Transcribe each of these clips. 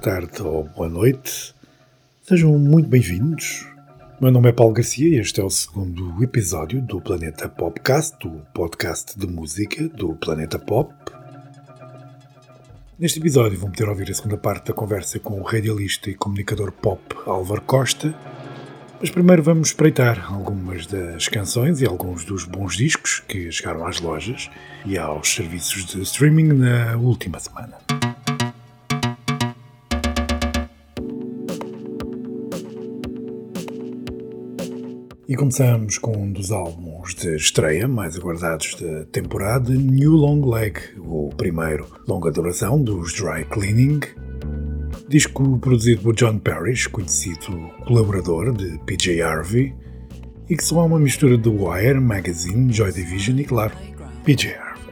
tarde ou boa noite. Sejam muito bem-vindos. Meu nome é Paulo Garcia e este é o segundo episódio do Planeta Popcast, o podcast de música do Planeta Pop. Neste episódio vão poder ouvir a segunda parte da conversa com o radialista e comunicador pop Álvaro Costa. Mas primeiro vamos espreitar algumas das canções e alguns dos bons discos que chegaram às lojas e aos serviços de streaming na última semana. E começamos com um dos álbuns de estreia mais aguardados da temporada, New Long Leg, o primeiro longa duração dos Dry Cleaning. Disco produzido por John Parrish, conhecido colaborador de PJ Harvey, e que só uma mistura de Wire, Magazine, Joy Division e, claro, PJ Harvey.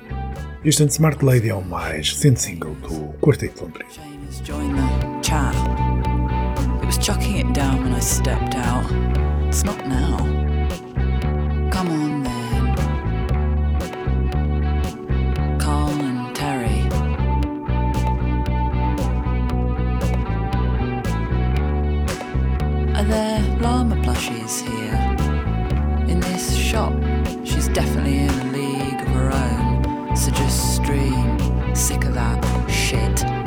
Este Smart Lady é o mais recente single do Quarteto Londrino. Not now. Are there llama plushies here? In this shop, she's definitely in a league of her own. So just stream. Sick of that shit.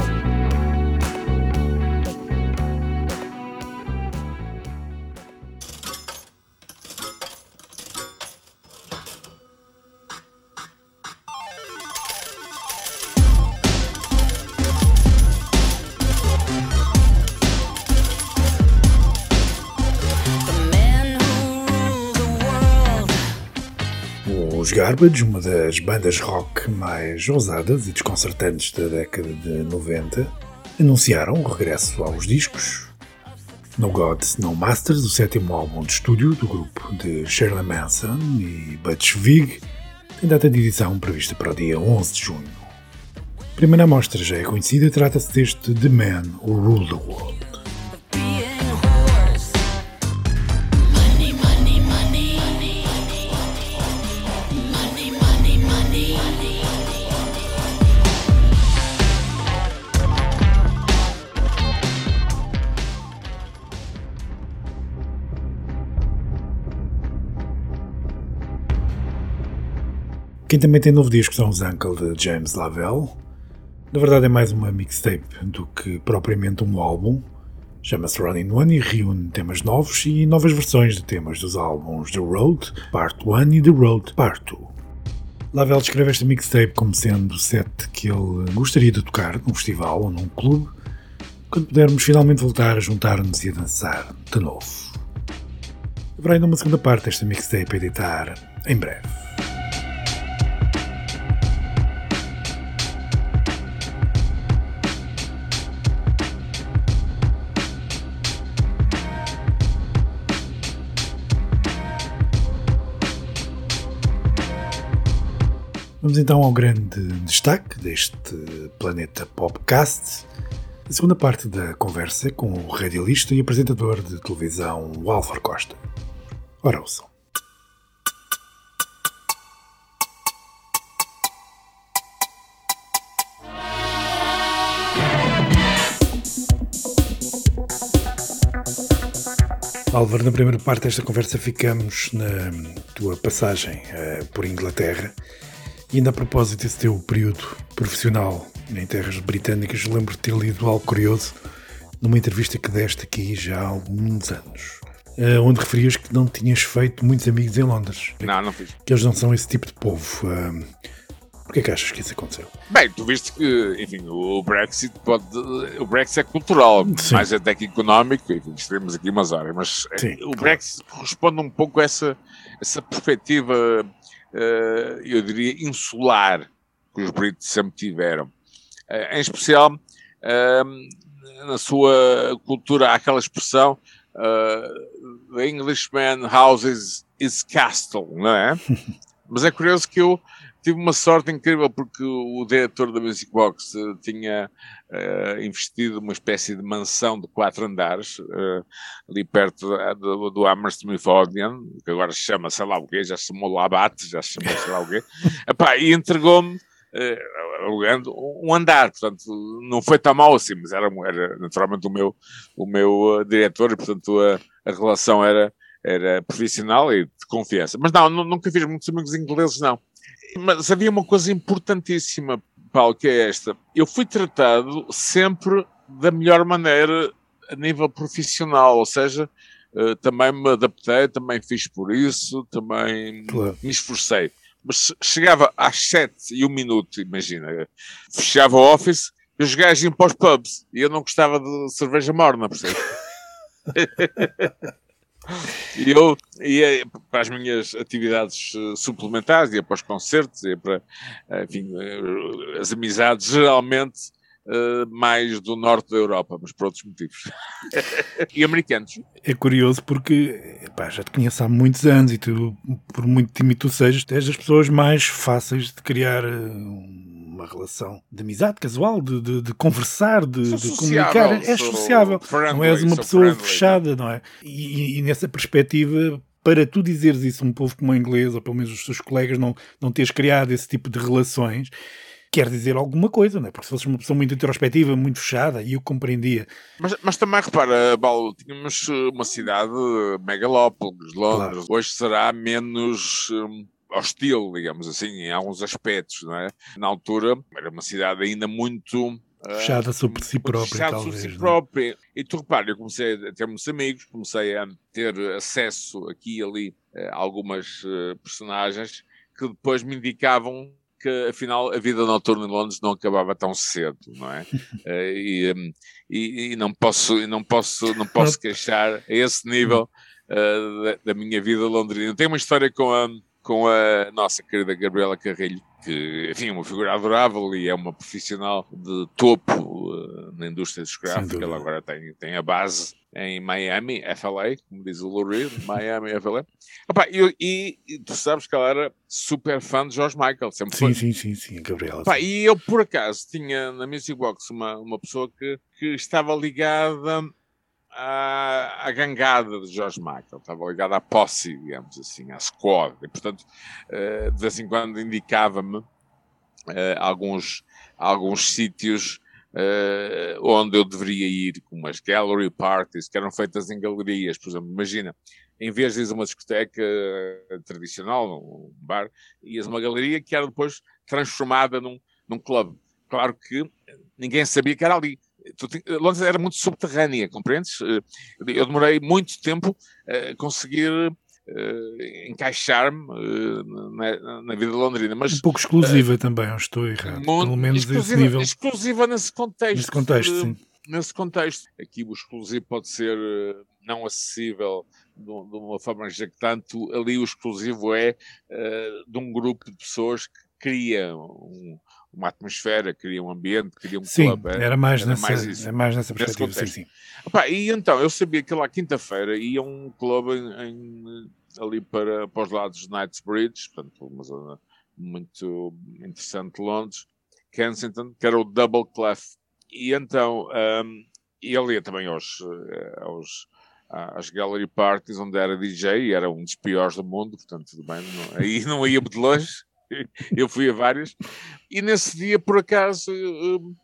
Os Garbage, uma das bandas rock mais ousadas e desconcertantes da década de 90, anunciaram o regresso aos discos. No Gods, No Masters, o sétimo álbum de estúdio do grupo de Shirley Manson e Butch Vig, tem data de edição prevista para o dia 11 de junho. A primeira amostra já é conhecida trata-se deste The Man Who Ruled the World. Quem também tem novo disco são os Uncle de James Lavelle. Na verdade é mais uma mixtape do que propriamente um álbum. Chama-se Running One e reúne temas novos e novas versões de temas dos álbuns The Road Part 1 e The Road Part 2. Lavelle descreve esta mixtape como sendo o set que ele gostaria de tocar num festival ou num clube, quando pudermos finalmente voltar a juntar-nos e a dançar de novo. Haverá ainda uma segunda parte desta mixtape a editar em breve. Vamos então ao grande destaque deste Planeta Popcast, a segunda parte da conversa com o radialista e apresentador de televisão Álvaro Costa. Ora, ouçam. Álvaro, na primeira parte desta conversa ficamos na tua passagem uh, por Inglaterra e ainda a propósito desse teu período profissional em terras britânicas, lembro de ter lido algo curioso numa entrevista que deste aqui já há alguns anos. Uh, onde referias que não tinhas feito muitos amigos em Londres. Não, não fiz. Que eles não são esse tipo de povo. Porquê é que achas que isso aconteceu? Bem, tu viste que, enfim, o Brexit pode. O Brexit é cultural, Sim. mais até que económico, enfim, estaremos aqui umas horas, mas Sim, o claro. Brexit corresponde um pouco a essa, essa perspectiva eu diria, insular que os britos sempre tiveram. Uh, em especial, uh, na sua cultura, há aquela expressão The Englishman houses his castle, não é? Mas é curioso que eu tive uma sorte incrível porque o diretor da Music Box uh, tinha uh, investido uma espécie de mansão de quatro andares uh, ali perto do, do Hammersmith Odeon, que agora se chama sei lá o quê, já se chamou Labate, já se chamou sei lá o quê, Epá, e entregou-me alugando um andar, portanto, não foi tão mal assim, mas era, era naturalmente o meu, o meu uh, diretor e, portanto, a, a relação era, era profissional e de confiança. Mas não, nunca fiz muitos amigos ingleses, não. Mas havia uma coisa importantíssima, Paulo, que é esta. Eu fui tratado sempre da melhor maneira a nível profissional, ou seja, uh, também me adaptei, também fiz por isso, também claro. me esforcei. Mas chegava às sete e um minuto, imagina, fechava o office e os gajos iam para os pubs e eu não gostava de cerveja morna, percebe? E eu ia para as minhas atividades eh, suplementares, ia para os concertos, ia para, enfim, eh, as amizades geralmente mais do norte da Europa, mas por outros motivos. e americanos. É curioso porque pá, já te conheço há muitos anos e tu, por muito tímido tu sejas, és das pessoas mais fáceis de criar uma relação de amizade casual, de, de, de conversar, de, de comunicar. És sociável. Friendly, não és uma pessoa friendly. fechada, não é? E, e, nessa perspectiva, para tu dizeres isso a um povo como o inglês, ou pelo menos os teus colegas, não, não teres criado esse tipo de relações, quer dizer alguma coisa, não é? Porque se fosses uma pessoa muito introspectiva, muito fechada, e eu compreendia. Mas, mas também repara, Paulo, tínhamos uma cidade megalópolis, Londres, claro. hoje será menos. Hum, hostil, digamos assim, em alguns aspectos, não é? Na altura era uma cidade ainda muito ah, fechada uh, sobre si própria, fechada talvez. Sobre si é? própria. E tu repara, eu comecei a ter muitos amigos, comecei a ter acesso aqui e ali a algumas uh, personagens que depois me indicavam que afinal a vida noturna em Londres não acabava tão cedo, não é? uh, e, um, e, e, não posso, não posso, não posso queixar a esse nível da, da, minha vida londrina. Tem uma história com a com a nossa querida Gabriela Carrilho, que, enfim, é uma figura adorável e é uma profissional de topo uh, na indústria discográfica. Ela agora tem, tem a base em Miami, FLA, como diz o Lou Reed, Miami, FLA. Opa, e, e, e, tu sabes que ela era super fã de George Michael, sempre sim, foi. Sim, sim, sim, Gabriela. Opa, e eu, por acaso, tinha na Music Box uma, uma pessoa que, que estava ligada à, gangada de George Michael, estava ligado à posse, digamos assim, à squad, e portanto, uh, de vez em quando indicava-me uh, alguns, alguns sítios uh, onde eu deveria ir, como as gallery parties, que eram feitas em galerias, por exemplo, imagina, em vez de ir a uma discoteca tradicional, um bar, ias a uma galeria que era depois transformada num, num clube. Claro que ninguém sabia que era ali Londres era muito subterrânea, compreendes? Eh, eu demorei muito tempo a conseguir uh, encaixar-me na, na, vida londrina. Mas, um pouco exclusiva uh, também, eu estou errado. Pelo menos esse nível. Exclusiva nesse contexto. Nesse contexto, sim. Nesse contexto. Aqui o exclusivo pode ser não acessível de, de uma forma jactante. Ali o exclusivo é de um grupo de pessoas que cria um, uma atmosfera, cria um ambiente, cria um sim, clube. Era mais, era nessa, mais isso, é mais nessa perspectiva, sim, sim. E então, eu sabia que lá quinta-feira ia um clube em, em, ali para, para os lados de Knightsbridge, portanto, uma zona muito interessante de Londres, Kensington, que era o Double Clef. E então, um, e ele ia também aos, eh, aos às gallery parties onde era DJ e era um dos piores do mundo, portanto, tudo bem, não, aí não ia muito longe. eu fui a várias, e nesse dia, por acaso, uh,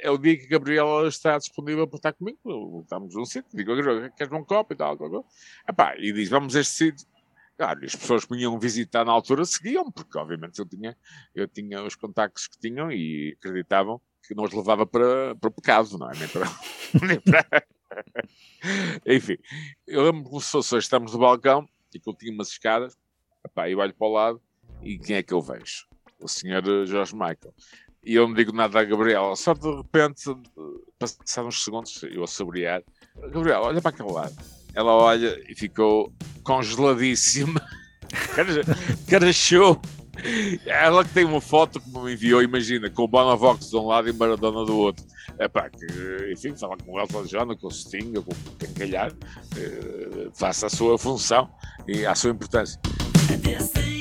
é o dia que a Gabriela está disponível para estar comigo. Estamos num sítio, digo, queres um copo e tal, tal, tal. Epá, e diz, vamos a este sítio. Claro, as pessoas que vinham visitar na altura seguiam, porque obviamente eu tinha, eu tinha os contactos que tinham e acreditavam que não os levava para, para o pecado, não é? Nem para. nem para... Enfim, eu lembro como se fosse, estamos no balcão e que eu tinha umas escadas Epá, eu olho para o lado e quem é que eu vejo? O senhor Jorge Michael. E eu não digo nada à Gabriela, só de repente, passados uns segundos, eu a saborear. Gabriela, olha para aquele lado. Ela olha e ficou congeladíssima. cara, show. Ela que tem uma foto que me enviou, imagina, com o Bonavox de um lado e Maradona do outro. É que, enfim, fala com o Elton John, com o Sting, com quem calhar, eh, faça a sua função e a sua importância. This Noite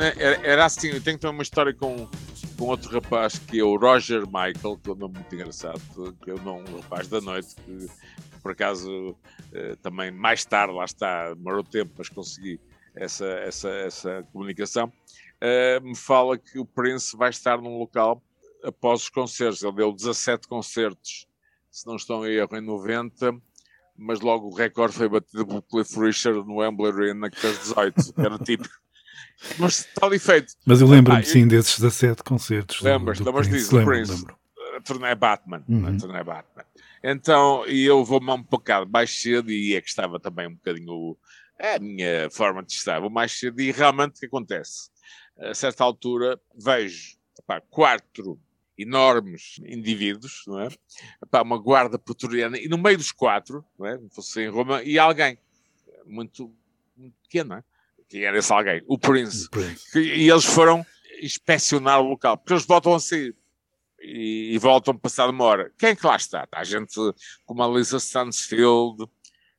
Londrina era, era assim, eu tenho também uma história com, com outro rapaz que é o Roger Michael, que é um nome muito engraçado, que é um rapaz da noite, que por acaso eh, também mais tarde, lá está, demorou tempo, mas consegui essa, essa, essa comunicação, uh, me fala que o Prince vai estar num local após os concertos. Ele deu 17 concertos, se não estão erro, em 90, mas logo o recorde foi batido por Cliff Richard no Wembley Arena, que fez 18, que era típico. Mas tal efeito. Mas eu lembro-me, ah, sim, desses 17 concertos. Lembras, lembras disso, lembro, Prince? Lembro. A turnê Batman. Uhum. A turnê Batman. Então, e eu vou-me um bocado mais cedo e é que estava também um bocadinho é a minha forma de estar. Vou mais cedo e realmente o que acontece? A certa altura vejo epá, quatro enormes indivíduos, não é? Epá, uma guarda pretoriana e no meio dos quatro, não é? Fosse em Roma, e alguém muito, muito pequeno, não é? Que era esse alguém? O Prince. O Prince. e eles foram inspecionar o local, porque eles voltam a sair. E, e voltam passado uma hora. Quem é que lá está? Está a gente como a Lisa Stansfield,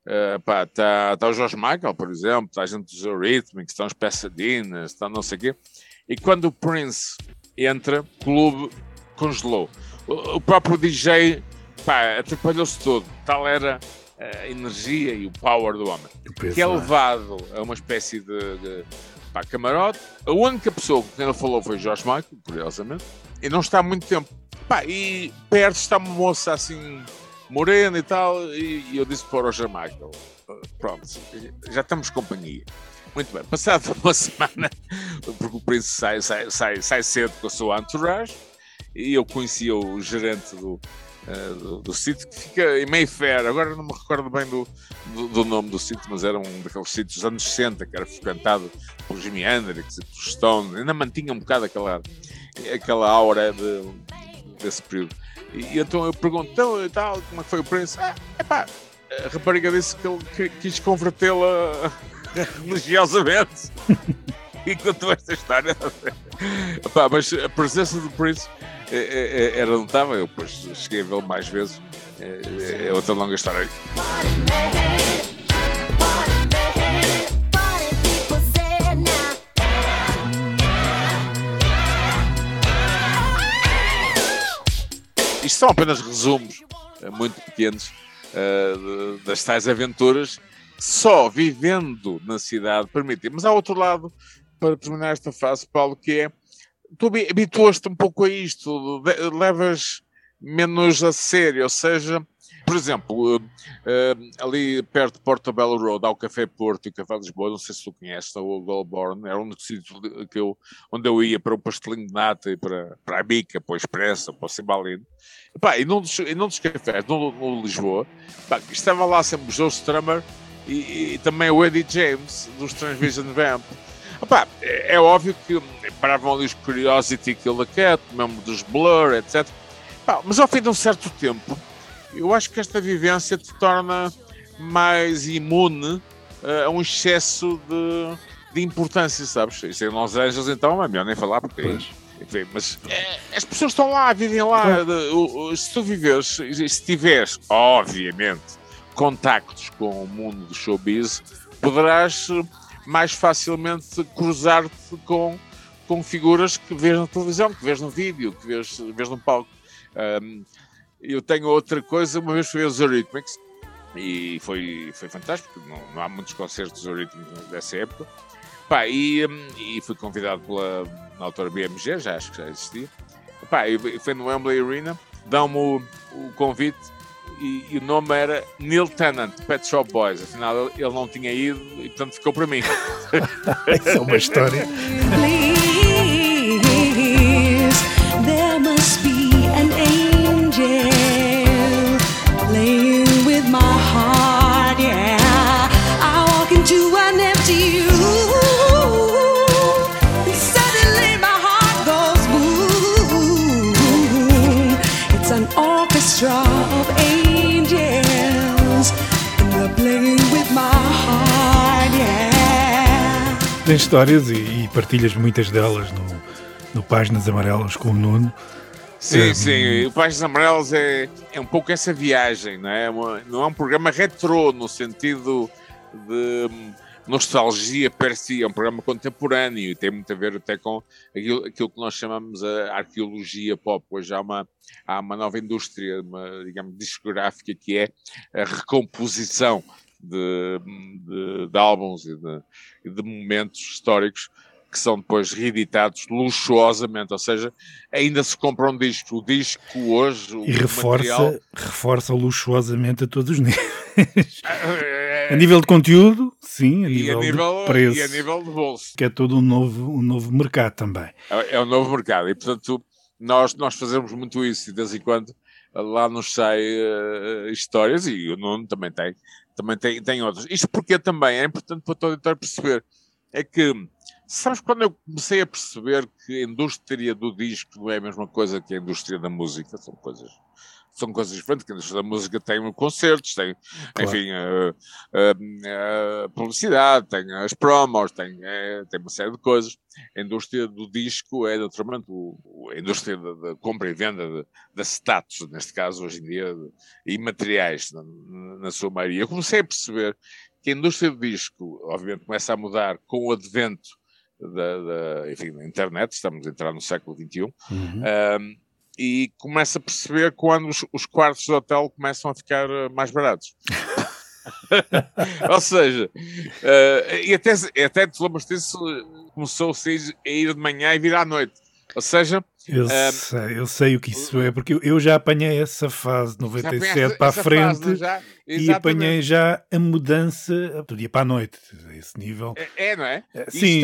Uh, pá, está tá o Jorge Michael, por exemplo, está a gente dos Eurythmics, estão os Pasadinas, está não sei o quê. E quando o Prince entra, o clube congelou. O, o próprio DJ atrapalhou-se todo. Tal era a energia e o power do homem. Que é levado a uma espécie de, de pá, camarote. A única pessoa que ele falou foi Jorge Michael, curiosamente, e não está há muito tempo. Pá, e perto está uma moça assim morena e tal, e, e eu disse para o Roger Michael, pronto, já estamos companhia. Muito bem, passado uma semana, porque o príncipe sai, sai, sai, sai cedo com a sua entourage, e eu conhecia o gerente do, uh, do, do, sítio, que fica em Mayfair, agora não me recordo bem do, do, do, nome do sítio, mas era um daqueles sítios dos anos 60, que era frequentado por Jimi Hendrix e por Stone, ainda mantinha um bocado aquela, aquela aura de, desse período. E, então eu pergunto, então, e tal, como é que foi o Prince? Ah, epá, a rapariga disse que ele quis convertê-la religiosamente. e contou esta história. epá, mas a presença do Prince é, é, é era notável. Eu depois cheguei a vê-lo mais vezes. É, é outra longa história. Isto são apenas resumos eh, muito pequenos uh, das tais aventuras só vivendo na cidade permite. Mas há outro lado, para terminar esta fase, Paulo, que é tu habituaste um pouco a isto, levas menos a sério, ou seja, por exemplo, uh, uh, ali perto de Portobello Road há o Café Porto e o Café Lisboa, não sei se tu conheces, o Goldborn, era um dos sítios que eu, onde eu ia para o pastelinho de nata e para, para a bica, para o expresso, para o cimbalino. E, e num dos, e num dos cafés, no, no Lisboa, pá, estava lá sempre o Joe Strummer e, e, também o Eddie James, dos Transvision Vamp. Epá, é, é, óbvio que paravam ali os Curiosity Kill the Cat, mesmo dos Blur, etc. Epá, mas ao fim de um certo tempo, eu acho que esta vivência te torna mais imune uh, a um excesso de, de importância, sabes? Isso em Los Angeles, então, é melhor nem falar, porque. Enfim, mas é, as pessoas estão lá, vivem lá. De, se tu viveres, se tiveres, obviamente, contactos com o mundo do showbiz, poderás mais facilmente cruzar-te com, com figuras que vês na televisão, que vês no vídeo, que vês, vês no palco. Um, eu tenho outra coisa, uma vez fui aos Eurythmics e foi, foi fantástico, não, não há muitos concertos Eurythmics dessa época. Pá, e, e fui convidado pela na autora BMG, já acho que já existia. Pá, e foi no Wembley Arena, dão-me o, o, convite e, e, o nome era Neil Tennant, Pet Shop Boys. Afinal, ele, não tinha ido e portanto ficou para mim. Isso é uma história. Tens histórias e, e, partilhas muitas delas no, no Páginas Amarelas com o Nuno. Sim, é, sim, o Páginas Amarelas é, é um pouco essa viagem, não é? Uma, não é um programa retrô no sentido de nostalgia per si, é um programa contemporâneo e tem muito a ver até com aquilo, aquilo que nós chamamos a arqueologia pop. Hoje há uma, há uma nova indústria, uma, digamos, discográfica que é a recomposição de, de, de álbuns e de, de momentos históricos que são depois reeditados luxuosamente, ou seja, ainda se compra um disco. O disco hoje. e reforça, material... reforça luxuosamente a todos os níveis. a nível de conteúdo, sim, a nível, a nível, de preço. E a nível de bolso. Que é todo um novo, um novo mercado também. É, é um novo mercado e, portanto, nós, nós fazemos muito isso e de vez em quando lá nos sai uh, histórias e o Nuno também tem, também tem, tem outras. Isto porque também é importante para todo auditor perceber é que Sabes quando eu comecei a perceber que a indústria do disco não é a mesma coisa que a indústria da música? São coisas, são coisas diferentes. Que a indústria da música tem concertos, tem, claro. enfim, a, a, a, publicidade, tem as promos, tem, tem uma série de coisas. A indústria do disco é naturalmente o, a indústria da, da, compra e venda de, de status, neste caso, hoje em dia, e materiais, na, na sua maioria. Eu comecei a perceber que a indústria do disco, obviamente, começa a mudar com o advento da, da, enfim, da internet, estamos a entrar no século XXI, uhum. um, e começa a perceber quando os, os, quartos de hotel começam a ficar eh, mais baratos. Ou seja, uh, e até, até te lembras disso, começou-se a ir de manhã e vir à noite. Ou seja, eu, um, sei, eu sei o que isso é, porque eu já apanhei essa fase de 97 para a frente fase, e apanhei já a mudança do dia para a noite, a esse nível. É, é não é? é sim,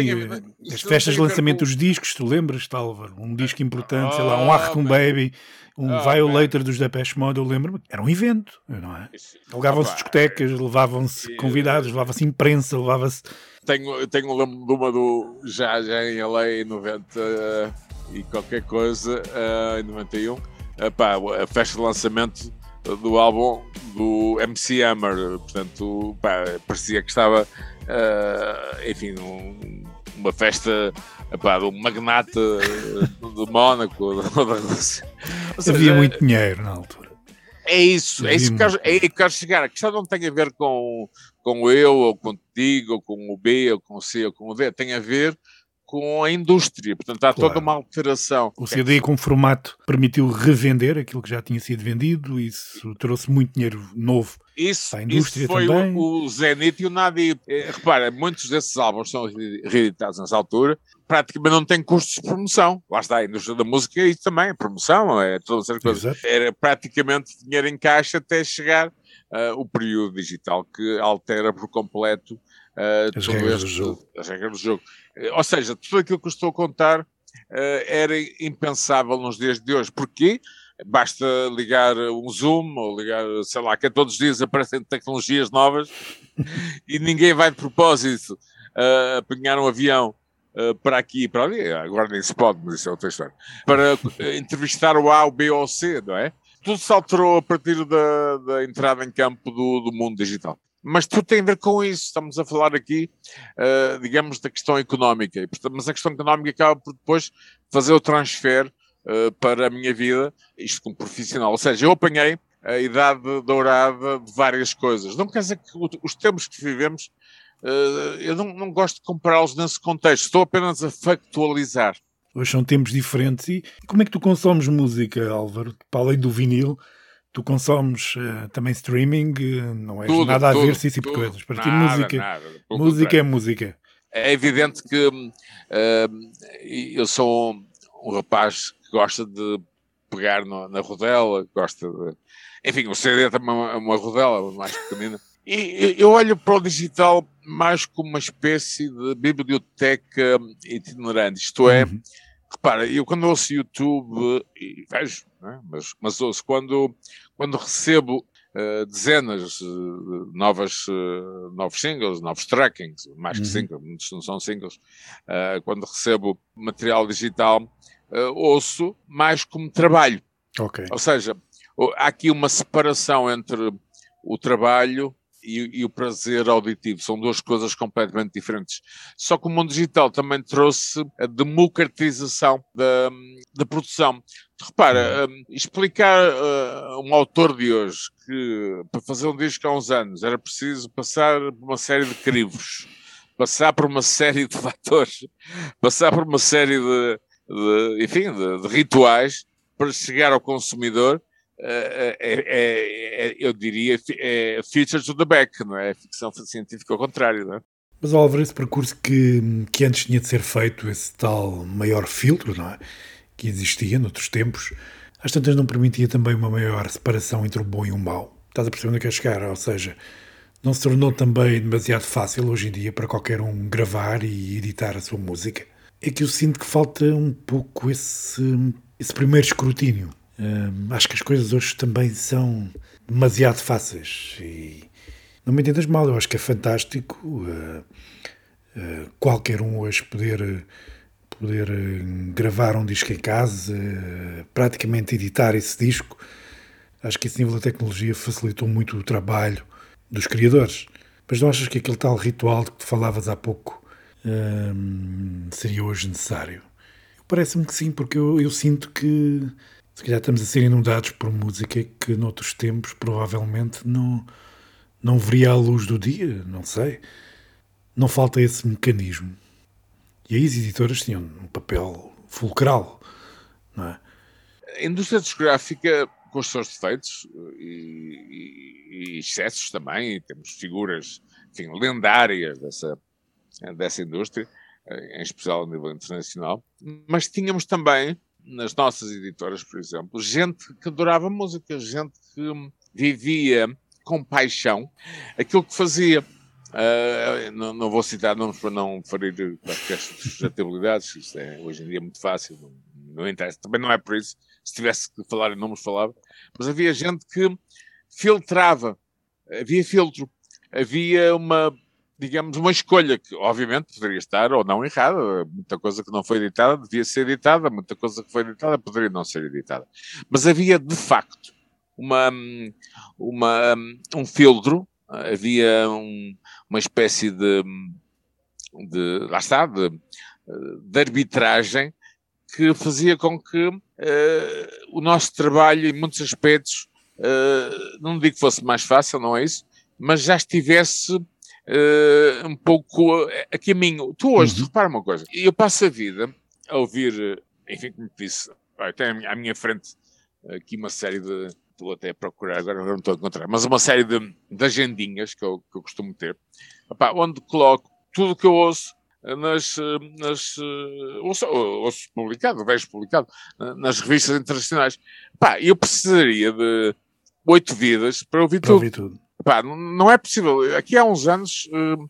as festas de lançamento dos discos, tu lembras, Álvaro? Um disco importante, oh, sei lá, um oh, Baby, um oh, Violator man. dos Depeche Mode, eu lembro-me, era um evento, não é? Levavam-se discotecas, levavam-se convidados, levava-se imprensa, levava-se. Tenho, tenho lembro de uma do já, já em LA em 90 e qualquer coisa uh, em 91. Uh, pá, a festa de lançamento do álbum do MC Hammer, portanto, pá, parecia que estava, uh, enfim, um, uma festa um magnata de Mónaco. Havia muito dinheiro na altura. É isso, é isso que eu, é que quero chegar. A questão não tem a ver com, com eu, ou contigo, ou com o B, ou com o C, ou com o D, tem a ver com a indústria. Portanto, há claro. toda uma alteração. O CD com formato permitiu revender aquilo que já tinha sido vendido e isso trouxe muito dinheiro novo isso, para a indústria isso foi também. O, o Zenith e o Nadi. Eh, repara, muitos desses álbuns são reeditados nessa altura, praticamente não têm custos de promoção. Lá está, a indústria da música e também, a promoção, é todas as coisas. Era praticamente dinheiro em caixa até chegar uh, o período digital que altera por completo uh, as, regras este, as regras do jogo. Ou seja, tudo aquilo que eu estou a contar uh, era impensável nos dias de hoje. Porquê? Basta ligar um Zoom ou ligar, sei lá, que todos os dias aparecem tecnologias novas e ninguém vai de propósito uh, apanhar um avião Uh, para aqui e para ali, agora nem se pode, mas isso é outra história, para uh, entrevistar o A, o B ou o C, não é? Tudo se alterou a partir da, da entrada em campo do, do mundo digital mas tudo tem a ver com isso. Estamos a falar aqui, uh, digamos, da questão económica, mas a questão económica acaba por depois fazer o transfer uh, para a minha vida, isto como profissional. Ou seja, eu apanhei a idade dourada de várias coisas. Não quer dizer que os tempos que vivemos, uh, eu não, não gosto de compará-los nesse contexto, estou apenas a factualizar. Hoje são tempos diferentes. E como é que tu consomes música, Álvaro? Para além do vinil, Tu consomes uh, também streaming, uh, não és tudo, nada a ver esse tipo de coisas. Para ti, música, nada, música é música. É evidente que uh, eu sou um, um, rapaz que gosta de pegar no, na rodela, gosta de. Enfim, o CD também é uma, uma rodela mais pequenina. E eu olho para o digital mais como uma espécie de biblioteca itinerante, isto é, uhum. Repara, eu quando ouço YouTube e vejo é? mas, mas ouço, quando, quando recebo uh, dezenas de uh, novas, uh, novos singles, novos trackings, mais uhum. que singles, muitos não são singles, eh, quando recebo material digital, ouço mais como trabalho. Okay. Ou seja, há aqui uma separação entre o trabalho e, e, o prazer auditivo. São duas coisas completamente diferentes. Só que o mundo digital também trouxe a democratização da, da produção. Repara, um, explicar uh, um autor de hoje que para fazer um disco há uns anos era preciso passar por uma série de crivos. passar por uma série de fatores, passar por uma série de, de enfim, de, de, rituais para chegar ao consumidor, é, é, é, eu diria, é features to the back, não é? Ficção científica ao contrário, não é? Mas, Álvaro, esse percurso que, que antes tinha de ser feito, esse tal maior filtro, não é? Que existia noutros tempos, às tantas não permitia também uma maior separação entre o bom e o mau. Estás a perceber onde é que é chegar? Ou seja, não se tornou também demasiado fácil hoje em dia para qualquer um gravar e editar a sua música? É que eu sinto que falta um pouco esse, esse primeiro escrutínio. Hum, acho que as coisas hoje também são demasiado fáceis e não me entendas mal, eu acho que é fantástico uh, uh, qualquer um hoje poder, poder uh, gravar um disco em casa, praticamente editar esse disco. Acho que esse nível de tecnologia facilitou muito o trabalho dos criadores. Mas não achas que aquele tal ritual de que falavas há pouco seria hoje necessário? Parece-me que sim, porque eu, eu sinto que se calhar estamos a ser inundados por música que noutros tempos provavelmente não, não veria a luz do dia, não sei. Não falta esse mecanismo. E aí as editoras tinham um papel fulcral, não é? A indústria discográfica, com os seus defeitos e, e, e excessos também, temos figuras enfim, lendárias dessa, dessa indústria, em especial a nível internacional, mas tínhamos também nas nossas editoras, por exemplo, gente que adorava música, gente que vivia com paixão aquilo que fazia. Uh, não, não, vou citar nomes para não ferir quaisquer suscetibilidades, isto é hoje em dia muito fácil, não, não interessa, também não é por isso. Se tivesse que falar em nomes, falava. Mas havia gente que filtrava, havia filtro, havia uma digamos, uma escolha que, obviamente, poderia estar ou não errada. Muita coisa que não foi editada devia ser editada, muita coisa que foi editada poderia não ser editada. Mas havia, de facto, uma, uma, um filtro, havia um, uma espécie de, de. lá está, de, de arbitragem que fazia com que uh, o nosso trabalho, em muitos aspectos, uh, não digo que fosse mais fácil, não é isso, mas já estivesse uh, um pouco a caminho. Tu hoje, uhum. repara uma coisa, eu passo a vida a ouvir, enfim, como te disse, tenho à minha frente aqui uma série de. Estou até a procurar, agora não estou a encontrar, mas uma série de, de agendinhas que eu, que eu costumo ter, opá, onde coloco tudo o que eu ouço nas, nas ouço, ouço publicado, vejo publicado nas revistas internacionais. Pá, eu precisaria de oito vidas para ouvir para tudo. Ouvir tudo. Pá, não é possível. Aqui há uns anos, hum,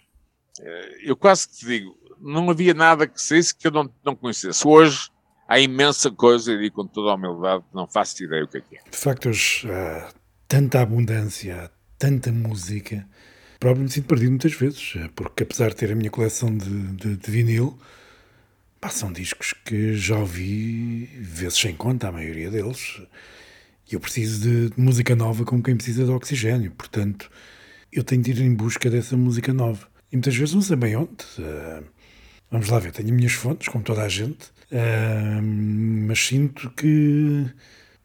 eu quase que te digo, não havia nada que saísse que eu não, não conhecesse. Hoje há imensa coisa, e com toda a humildade, não faço ideia o que é que é. De facto, hoje há tanta abundância, tanta música. Próprio me sinto perdido muitas vezes, eh, porque apesar de ter a minha coleção de, de, de vinil, pá, são discos que já ouvi vezes sem conta, a maioria deles. E eu preciso de, música nova como quem precisa de oxigênio. Portanto, eu tenho de ir em busca dessa música nova. E muitas vezes não sei bem onde. Uh, vamos lá ver, tenho minhas fontes, como toda a gente, uh, mas sinto que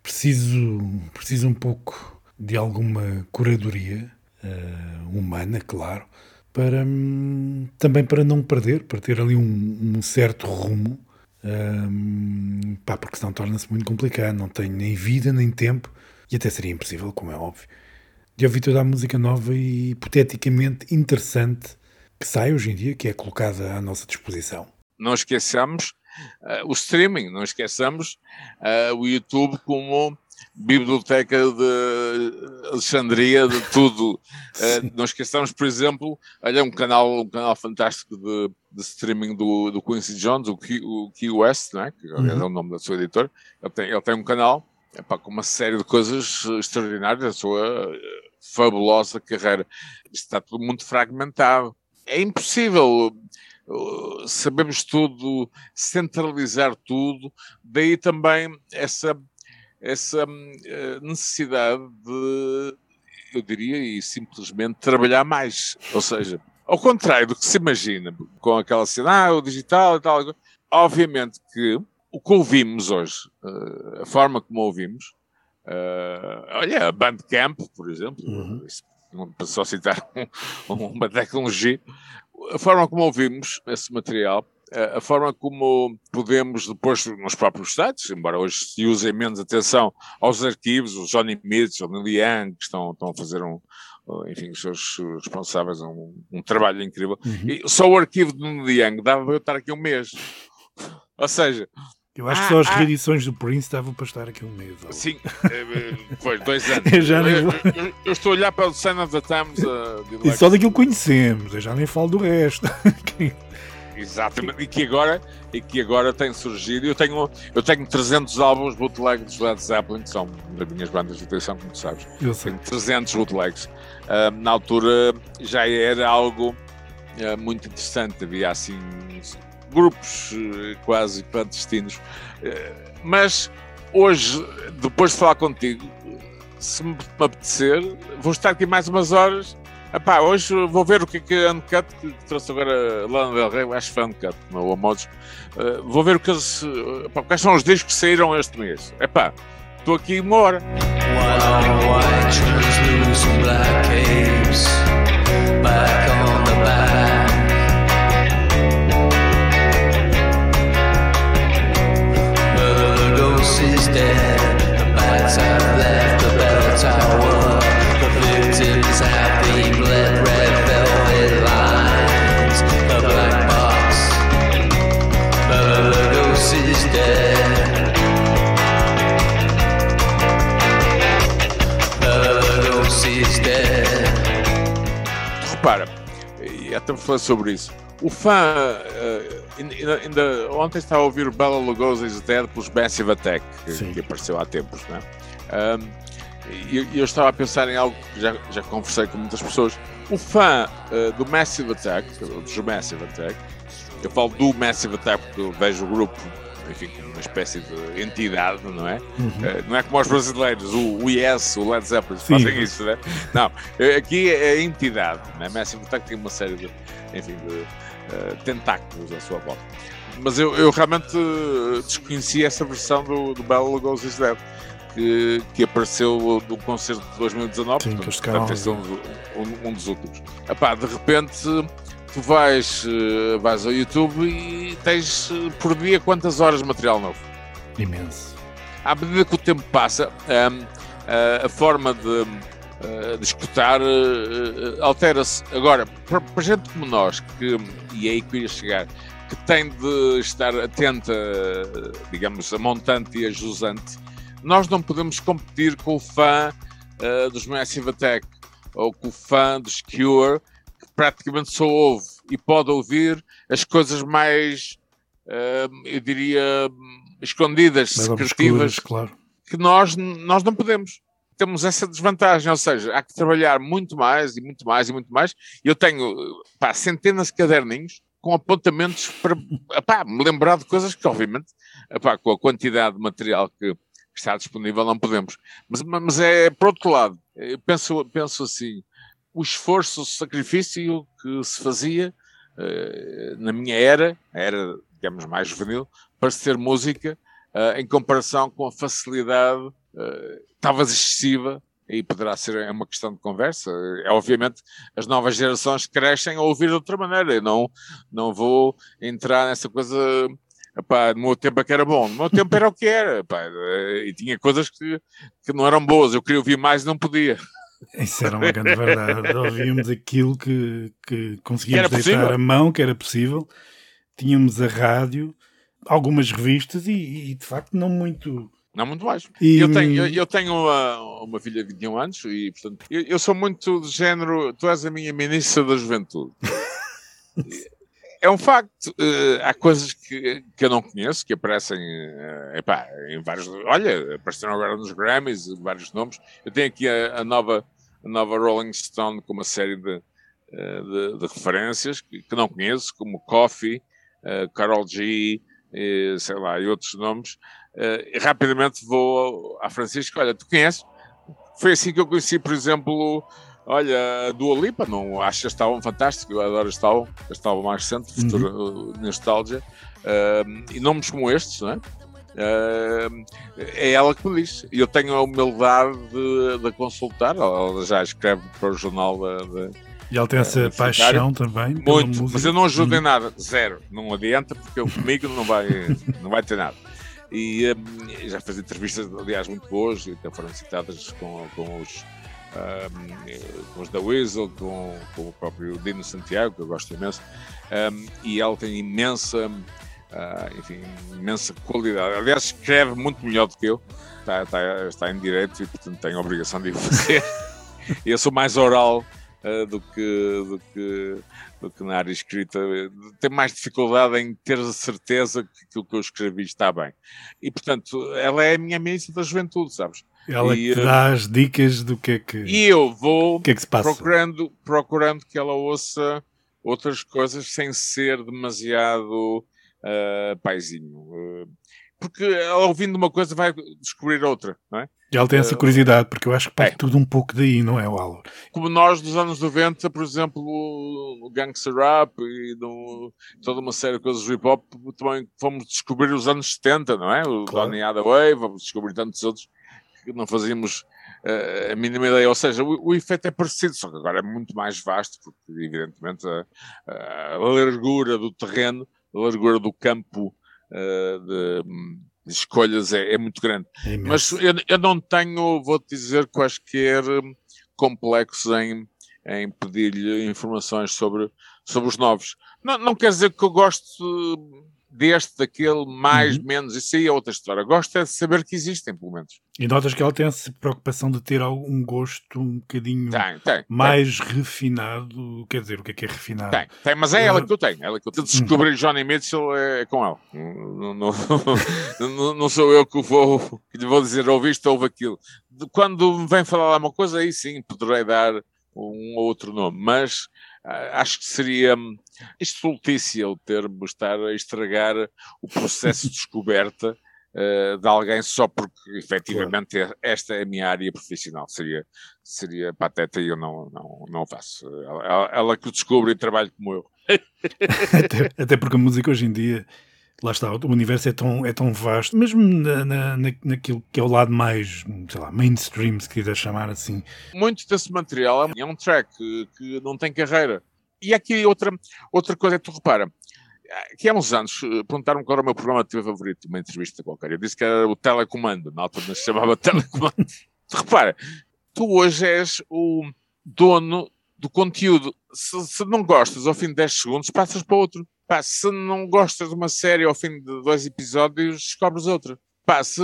preciso, preciso um pouco de alguma curadoria uh, humana, claro, para um, também para não perder, para ter ali um, um certo rumo um, pá, porque senão torna-se muito complicado. Não tenho nem vida, nem tempo, e até seria impossível, como é óbvio, de ouvir toda a música nova e hipoteticamente interessante que sai hoje em dia, que é colocada à nossa disposição. Não esqueçamos uh, o streaming, não esqueçamos uh, o YouTube como biblioteca de Alexandria, de tudo. uh, não esqueçamos, por exemplo, olha, um canal, um canal fantástico de, de streaming do, do Quincy Jones, o Key, o Key West, né? que uhum. é o nome da sua editora. Ele tem, ele tem um canal epá, com uma série de coisas extraordinárias, a sua uh, fabulosa carreira. Está tudo muito fragmentado. É impossível uh, sabemos tudo, centralizar tudo, daí também essa essa uh, necessidade de, eu diria, e simplesmente trabalhar mais. Ou seja, ao contrário do que se imagina com aquela cena, ah, o digital e tal, obviamente que o que ouvimos hoje, uh, a forma como ouvimos, uh, olha, a Bandcamp, por exemplo, uhum. só citar um, uma tecnologia, a forma como ouvimos esse material, a forma como podemos depois nos próprios sites, embora hoje se usem menos atenção aos arquivos, os Johnny Mitchell, o Young, que estão, estão a fazer um, enfim, os seus responsáveis, um, um trabalho incrível. Uhum. E só o arquivo do Young dava para eu estar aqui um mês. Ou seja, eu acho ah, que só as ah, reedições do Prince estavam para estar aqui um mês. Sim, eh, foi dois anos. eu, já nem... eu, eu, eu, estou a olhar para o Sign of the Times. Uh, e só daquilo conhecemos, eu já nem falo do resto. Exatamente, e que agora, e que agora tem surgido. Eu tenho, eu tenho 300 álbuns bootleg dos Led Zeppelin, que são das minhas bandas de atenção, como tu sabes. Eu sei. Tenho 300 bootlegs. Uh, na altura já era algo uh, muito interessante, havia assim grupos eh, quase clandestinos. Mas hoje, depois de falar contigo, se me apetecer, vou estar aqui mais umas horas. Epá, hoje vou ver o que é que a Uncut, que trouxe agora Lana Del Rey, acho que foi Uncut, não a Modos. Uh, vou ver o que eles, epá, quais são os discos que saíram este mês. Epá, estou aqui uma hora. White, Repara, e até falar sobre isso. O fã, uh, ainda, ainda, ontem estava a ouvir o Bela Lugosi is Dead pelos Massive Attack, que, que, apareceu há tempos, não é? Um, e eu estava a pensar em algo que já, já conversei com muitas pessoas. O fã uh, do Massive Attack, dos Massive Attack, eu falo do Massive Attack porque eu vejo o grupo, enfim, como uma espécie de entidade, não é? Uhum. Uh, não é como os brasileiros, o, o Yes, o Led Zeppelin, fazem isso, não é? Não, aqui é a entidade, não é? Massive Attack tem uma série de, enfim, de uh, tentáculos à sua volta. Mas eu, eu realmente desconhecia essa versão do, do Bela Lugosi's Dead que, que apareceu no concerto de 2019. Sim, portanto, este é um, um, um, dos últimos. Epá, de repente tu vais, eh, vais ao YouTube e tens eh, por dia quantas horas de material novo? Imenso. À medida que o tempo passa, a, a, forma de, eh, de escutar altera-se. Agora, para, para gente como nós, que, e é aí que eu ia chegar, que tem de estar atenta, digamos, a montante e a jusante, nós não podemos competir com o fã uh, dos Massive Attack ou com o fã dos Cure, praticamente só ouve e pode ouvir as coisas mais, uh, eu diria, escondidas, mais secretivas, claro. que nós, nós não podemos. Temos essa desvantagem, ou seja, há que trabalhar muito mais e muito mais e muito mais. Eu tenho pá, centenas de caderninhos com apontamentos para epá, me lembrar de coisas que, obviamente, epá, com a quantidade de material que, está disponível, não podemos. Mas, mas é, por outro lado, eu penso, penso assim, o esforço, o sacrifício que se fazia uh, na minha era, era, digamos, mais juvenil, para ser música, uh, em comparação com a facilidade, uh, talvez excessiva, e poderá ser uma questão de conversa. É, obviamente, as novas gerações crescem a ouvir de outra maneira. Eu não, não vou entrar nessa coisa Epá, no meu tempo é que era bom, no meu tempo era o que era, epá, e tinha coisas que, que não eram boas, eu queria ouvir mais e não podia. Isso era uma grande verdade. Ouvíamos aquilo que, que conseguíamos que deixar possível. a mão, que era possível. Tínhamos a rádio, algumas revistas e, e de facto não muito. Não muito mais. E... Eu tenho, eu, eu tenho uma, uma, filha de 21 anos e, portanto, eu, eu, sou muito de género. Tu és a minha ministra da juventude. é um facto. Uh, há coisas que, que eu não conheço, que aparecem uh, epá, em vários. Olha, apareceram agora nos Grammys, vários nomes. Eu tenho aqui a, a nova, a nova Rolling Stone com uma série de, uh, de, de, referências que, que, não conheço, como Coffee, Carol G, sei lá, e outros nomes. e rapidamente vou à Francisco. Olha, tu conheces? Foi assim que eu conheci, por exemplo, Olha, do Lipa, não acho que estavam fantásticos, eu adoro este álbum, este álbum mais recente, uhum. Futuro Nostalgia, uh, e nomes como estes, não é? Uh, é ela que me diz. E eu tenho a humildade de, de consultar. Ela já escreve para o jornal de, E ele tem essa paixão também. Muito, mas eu não ajudo em uhum. nada, zero. Não adianta, porque eu comigo não vai, não vai ter nada. E um, já fiz entrevistas, aliás, muito boas, e até foram citadas com, com os. Um, com os da Weasel, com, com, o próprio Dino Santiago, que eu gosto imenso, um, e ela tem imensa, uh, enfim, imensa qualidade. Aliás, escreve muito melhor do que eu, está, está, está em direito e, portanto, tem a obrigação de o fazer. eu sou mais oral uh, do, que, do, que, do que na área escrita. Tenho mais dificuldade em ter a certeza que aquilo que eu escrevi está bem. E, portanto, ela é a minha ministra da juventude, sabes? Ela e, uh, dá as dicas do que é que. E eu vou que é que procurando, procurando que ela ouça outras coisas sem ser demasiado uh, paizinho. Uh, porque ela ouvindo uma coisa vai descobrir outra, não é? E ela tem essa curiosidade, porque eu acho que parte é. tudo um pouco daí, não é, Álvaro? Como nós dos anos 90, por exemplo, o Gangster Rap e no, toda uma série de coisas do hip hop, também fomos descobrir os anos 70, não é? O claro. Donny Hathaway, vamos descobrir tantos outros que não fazíamos uh, a mínima ideia. Ou seja, o, o, efeito é parecido, só que agora é muito mais vasto, porque evidentemente a, a largura do terreno, a largura do campo uh, de escolhas é, é muito grande. É Mas eu, eu, não tenho, vou-te dizer, quaisquer complexos em, em pedir-lhe informações sobre, sobre os novos. Não, não quer dizer que eu gosto deste, daquele, mais, uhum. menos, isso aí é outra história. Gosto é de saber que existem, pelo menos. E notas que ela tem essa preocupação de ter algum gosto um bocadinho tem, tem, mais tem. refinado. Quer dizer, o que é que é refinado? Tem, tem mas é ela que eu tenho. Ela que eu tenho. Descobrir uhum. Johnny Mitchell é com ela. Não, não, não, não, sou eu que vou, que lhe vou dizer ouviste, ouve aquilo. Quando me vem falar uma coisa, aí sim poderei dar um outro nome, mas acho que seria estultícia o termo estar a estragar o processo de descoberta uh, de alguém só porque efetivamente claro. esta é a minha área profissional. Seria, seria pateta e eu não, não, não faço. Ela, ela que o descobre e trabalha como eu. até, até porque a música hoje em dia lá está, o universo é tão, é tão vasto, mesmo na, na, naquilo que é o lado mais, sei lá, mainstream, se quiser chamar assim. Muito desse material é um track que, não tem carreira. E aqui outra, outra coisa que tu repara, que há uns anos eh, perguntaram qual era o meu programa de TV favorito, uma entrevista qualquer. Eu disse que era o Telecomando, na altura se chamava Telecomando. tu repara, tu hoje és o dono do conteúdo. Se, se, não gostas ao fim de 10 segundos, passas para outro. Pá, se não gostas de uma série ao fim de dois episódios, descobres outra. Pá, se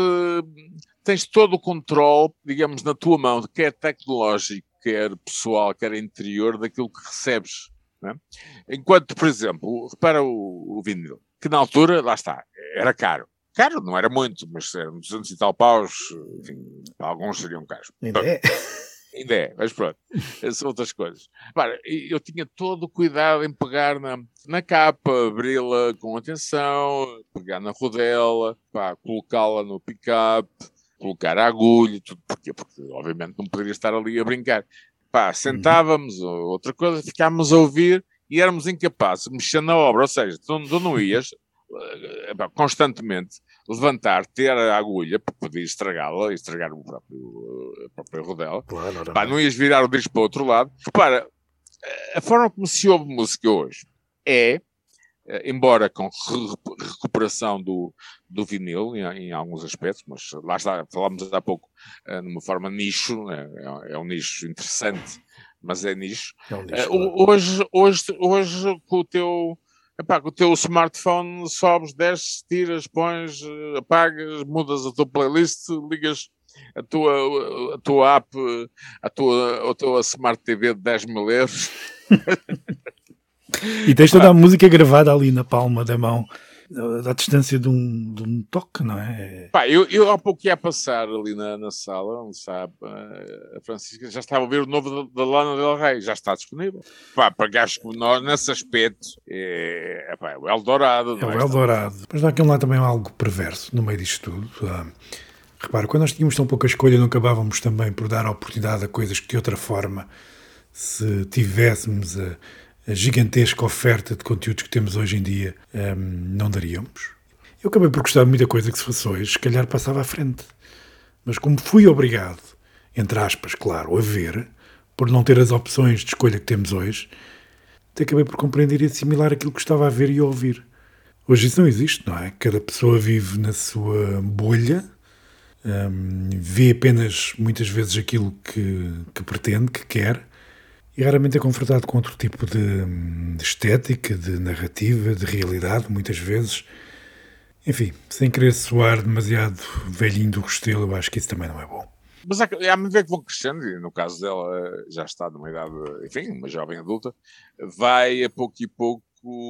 tens todo o controle, digamos, na tua mão, quer tecnológico, quer pessoal, quer interior, daquilo que recebes. É? Enquanto, por exemplo, repara o, o vinil, que na altura, lá está, era caro. Caro não era muito, mas eram 200 e tal paus, enfim, alguns seriam caros. Ainda é. Ainda é, mas pronto, são outras coisas. Para, eu tinha todo o cuidado em pegar na, na capa, abri-la com atenção, pegar na rodela, colocá-la no pick-up, colocar a agulha, tudo porquê? Porque obviamente não poderia estar ali a brincar. Pá, sentávamos, uhum. outra coisa, ficávamos a ouvir e éramos incapazes de mexer na obra, ou seja, tu, tu não ias eh, constantemente levantar, ter a agulha para poder estragá-la, estragar o próprio, a própria rodela. Claro, Pá, não ias virar o disco para o outro lado. Repara, a forma como se ouve música hoje é, eh, embora com recuperação do, do vinil em, em, alguns aspectos, mas lá está, falámos há pouco uh, numa forma nicho, é, é, é, um nicho interessante, mas é nicho. É um nicho uh, hoje, hoje, hoje, com o teu Epá, com o teu smartphone sobes, desces, tiras, pões, apagas, mudas a tua playlist, ligas a tua, a tua app, a tua, a tua Smart TV de 10 mil euros. e tens toda a música gravada ali na palma da mão à distância de um, de um toque, não é? Pá, eu, eu há pouco ia passar ali na, na sala, onde sabe, a Francisca já estava a ver o novo da, da Lana Del Rey, já está disponível. Pá, para gajos como nós, nesse aspecto, é, é, pá, é o Eldorado. É o Eldorado. Mas dá aqui um lado também algo perverso no meio disto tudo. Ah, repara, quando nós tínhamos tão pouca escolha, não acabávamos também por dar a oportunidade a coisas que de outra forma, se tivéssemos a a gigantesca oferta de conteúdos que temos hoje em dia, um, não daríamos. Eu acabei por gostar de muita coisa que se fosse hoje, se calhar passava à frente. Mas como fui obrigado, entre aspas, claro, a ver, por não ter as opções de escolha que temos hoje, até acabei por compreender e assimilar aquilo que estava a ver e a ouvir. Hoje isso não existe, não é? Cada pessoa vive na sua bolha, hum, vê apenas muitas vezes aquilo que, que pretende, que quer, e raramente é confrontado com outro tipo de, de estética, de narrativa, de realidade, muitas vezes. Enfim, sem querer soar demasiado velhinho do Restelo, eu acho que isso também não é bom. Mas há medida que vão crescendo, e no caso dela já está numa idade, enfim, uma jovem adulta, vai a pouco e pouco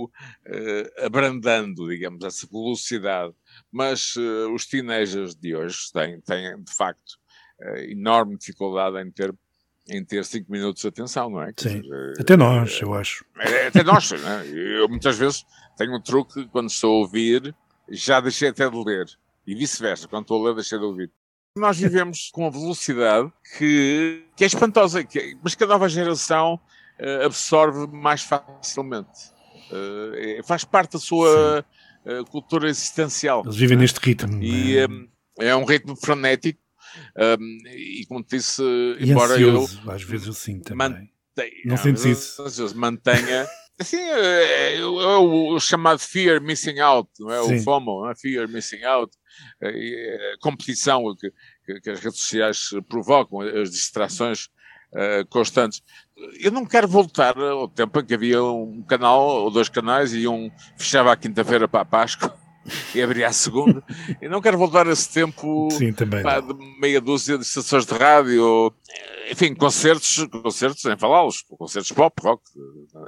uh, abrandando, digamos, essa velocidade. Mas uh, os teenagers de hoje têm, têm de facto, uh, enorme dificuldade em ter em ter 5 minutos de atenção, não é? Sim. Dizer, até nós, eu acho. É, até nós, né? Eu muitas vezes tenho um truque quando estou a ouvir, já deixei até de ler. E vice-versa, quando estou a ler, deixei de ouvir. Nós vivemos com uma velocidade que, que é espantosa, que, mas que a nova geração uh, absorve mais facilmente. Uh, faz parte da sua uh, cultura existencial. Eles vivem neste ritmo. E é um ritmo frenético. Um, e como te disse, e embora ansioso, eu. Às vezes eu sinto também. Mantenha, não sentes isso? Vezes mantenha. Assim, é, é, o, o, chamado fear missing out, não é? o FOMO, não é? fear missing out, a competição que, que, que, as redes sociais provocam, as distrações uh, constantes. Eu não quero voltar ao tempo em que havia um canal ou dois canais e um fechava à quinta-feira para a Páscoa e abria a segunda. e não quero voltar a esse tempo Sim, pá, de meia dúzia de estações de rádio, enfim, concertos, concertos, sem falá-los, concertos pop, rock,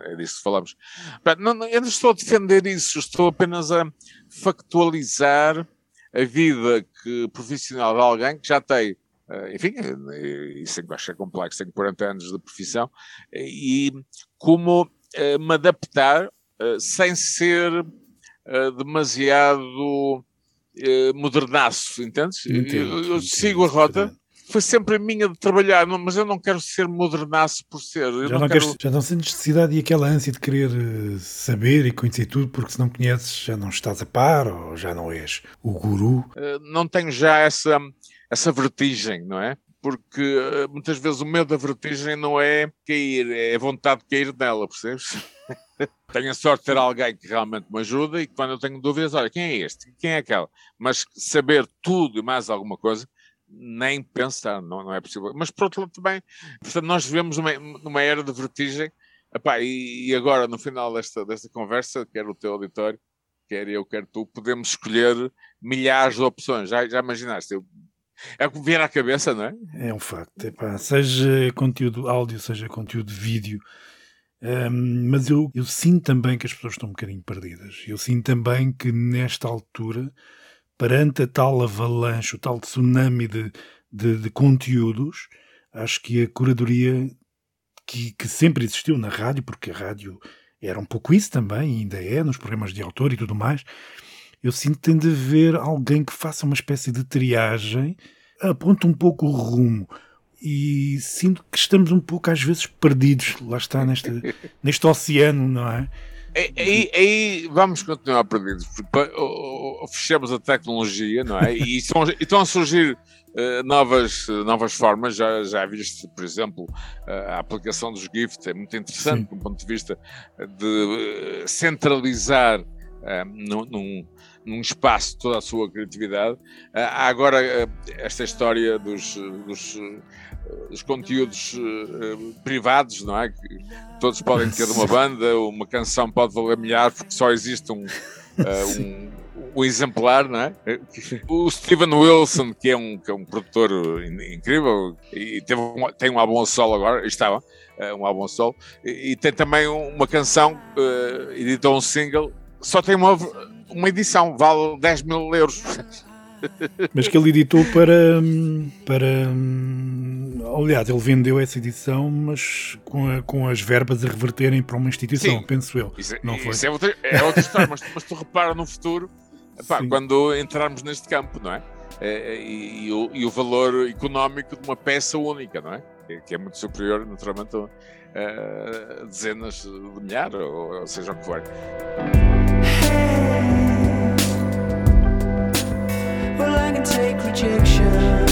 é disso que falamos. Pá, não, eu não estou a defender isso, estou apenas a factualizar a vida que, profissional de alguém que já tem Uh, enfim, isso acho que é complexo, tenho 40 anos de profissão, e como me adaptar sem ser demasiado modernaço, entendes? Entendo, eu, eu sigo a rota. Foi sempre a minha de trabalhar, mas eu não quero ser modernaço por ser. Eu já, não, não quero... queres, já não sentes necessidade e aquela ânsia de querer saber e conhecer tudo, porque se não conheces já não estás a par ou já não és o guru. não tenho já essa essa vertigem, não é? Porque eh, muitas vezes o medo da vertigem não é cair, é a vontade de cair nela, percebes? tenho a sorte de ter alguém que realmente me ajuda e quando eu tenho dúvidas, olha, quem é este? Quem é aquela? Mas saber tudo e mais alguma coisa, nem pensar, não, não é possível. Mas por outro lado também, portanto, nós vivemos numa, numa era de vertigem, Epá, e, e agora no final desta, desta conversa, quer o teu auditório, quer eu, quer tu, podemos escolher milhares de opções. Já, já imaginaste? Eu é o que vier à cabeça, não é? É um facto. Epá, seja conteúdo áudio, seja conteúdo vídeo. Um, mas eu, eu sinto também que as pessoas estão um bocadinho perdidas. Eu sinto também que nesta altura, perante a tal avalanche, o tal tsunami de, de, de conteúdos, acho que a curadoria que, que, sempre existiu na rádio, porque a rádio era um pouco isso também, ainda é, nos programas de autor e tudo mais, eu sinto que tem de haver alguém que faça uma espécie de triagem, aponte um pouco o rumo. E sinto que estamos um pouco às vezes perdidos, lá está, neste, neste oceano, não é? Aí, aí, vamos continuar perdidos, porque fechamos a tecnologia, não é? E estão, estão a surgir uh, novas, novas formas. Já, já viste, por exemplo, uh, a aplicação dos GIFs, é muito interessante Sim. do ponto de vista de uh, centralizar num, num, num espaço toda a sua criatividade. Há agora esta história dos, dos, dos conteúdos privados, não é? Que todos podem ter uma banda, uma canção pode valer milhares porque só existe um, um, um exemplar, não é? O Steven Wilson, que é um, que é um produtor incrível e teve um, tem um álbum solo agora, estava um álbum solo, e, e tem também uma canção, uh, editou um single, só tem uma uma edição, vale 10 mil euros. Mas que ele editou para. para aliás, ele vendeu essa edição, mas com, a, com as verbas a reverterem para uma instituição, Sim, penso eu. Isso, não foi? isso é, outra, é outra história, mas, mas tu repara no futuro, epá, quando entrarmos neste campo, não é? é, é e, e, o, e, o, valor económico de uma peça única, não é? Que, é muito superior, naturalmente, a, a dezenas de milhares, ou, ou seja o que for. Well, I can take rejection.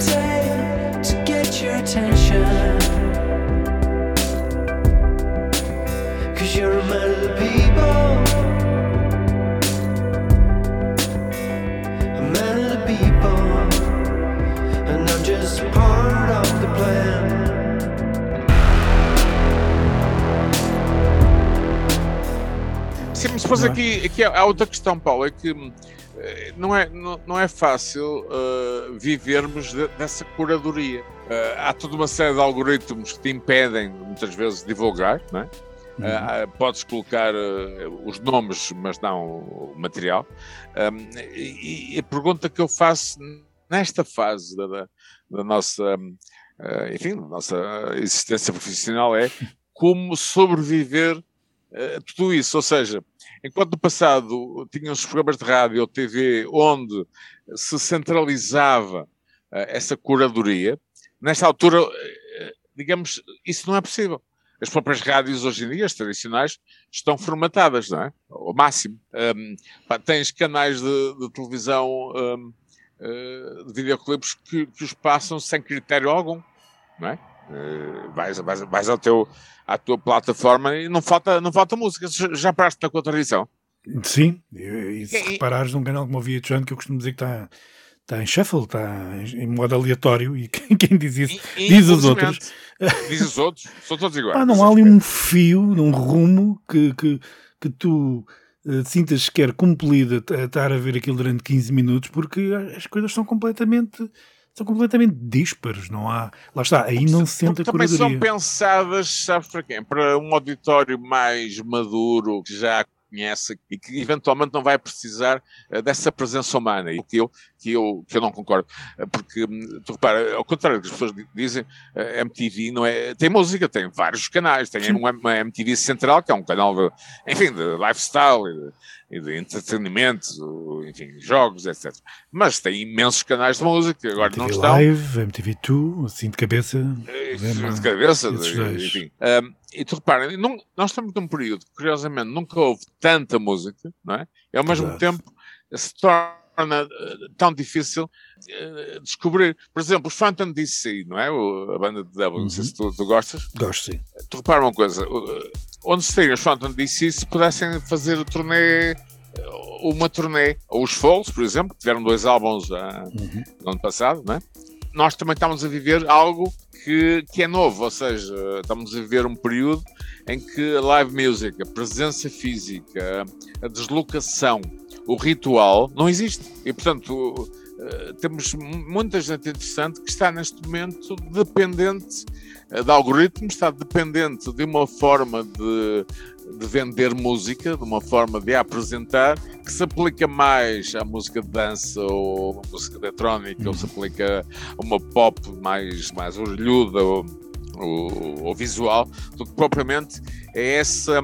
to get your attention. Cause you're a man of the people. A man of the people. And I'm just part of the plan. Aqui, aqui a outra questão, Paulo, é que não é, não, não é fácil uh, vivermos de, dessa curadoria. Uh, há toda uma série de algoritmos que te impedem, muitas vezes, divulgar, não é? Uhum. Uh, podes colocar uh, os nomes, mas não o material. Um, e, e, a pergunta que eu faço nesta fase da, da, da nossa, uh, enfim, da nossa existência profissional é como sobreviver a tudo isso. Ou seja, enquanto no passado tínhamos programas de rádio ou TV onde se centralizava essa curadoria, nesta altura, digamos, isso não é possível as próprias rádios hoje em dia, as tradicionais, estão formatadas, não é? Ao máximo. Um, pá, tens canais de, de televisão, um, uh, eh, de videoclipes que, que, os passam sem critério algum, não é? Uh, vais, vais, vais ao teu, à tua plataforma e não falta, não falta música. Já paraste na contradição? Sim, e, e se e, reparares num canal como o VH1, que eu costumo dizer que está está em shuffle, está em modo aleatório e quem, diz isso e, diz os outros. Diz os outros, são todos iguais. Ah, não há ali um fio, um rumo que, que, que tu uh, sintas sequer compelido a estar a ver aquilo durante 15 minutos porque as coisas são completamente são completamente díspares, não há. Lá está, aí não se sente a Também são pensadas, sabes para quem? Para um auditório mais maduro, que já conhece e que eventualmente não vai precisar uh, dessa presença humana, e que eu, que eu, que eu não concordo. Uh, porque, hum, tu repara, ao contrário do que as pessoas dizem, a uh, MTV não é. tem música, tem vários canais, tem uma, uma, MTV Central, que é um canal, de, enfim, de lifestyle e de, entretenimento, enfim, jogos, etc. Mas tem imensos canais de música, agora MTV não estão. Live, MTV2, assim de cabeça. de cabeça, de, enfim. Um, e tu repara, não, nós estamos num período que, curiosamente, nunca houve tanta música, não é? E ao mesmo Exato. tempo se torna uh, tão difícil uh, descobrir. Por exemplo, os Phantom DC, não é? O, a banda de Devil, uhum. não sei se tu, tu, gostas. Gosto, sim. Tu repara uma coisa, onde estariam os Phantom DC se pudessem fazer o turnê uma turnê, ou os Falls, por exemplo, que tiveram dois álbuns uh, uhum. no ano passado, não é? Nós também estamos a viver algo que, que é novo, ou seja, estamos a viver um período em que a live music, a presença física, a deslocação, o ritual não existe. E, portanto, eh, temos muita gente interessante que está neste momento dependente de algoritmos, está dependente de uma forma de de vender música, de uma forma de apresentar, que se aplica mais à música de dança ou à música eletrónica, ou se aplica a uma pop mais, mais orelhuda ou, ou, ou visual, do que propriamente é essa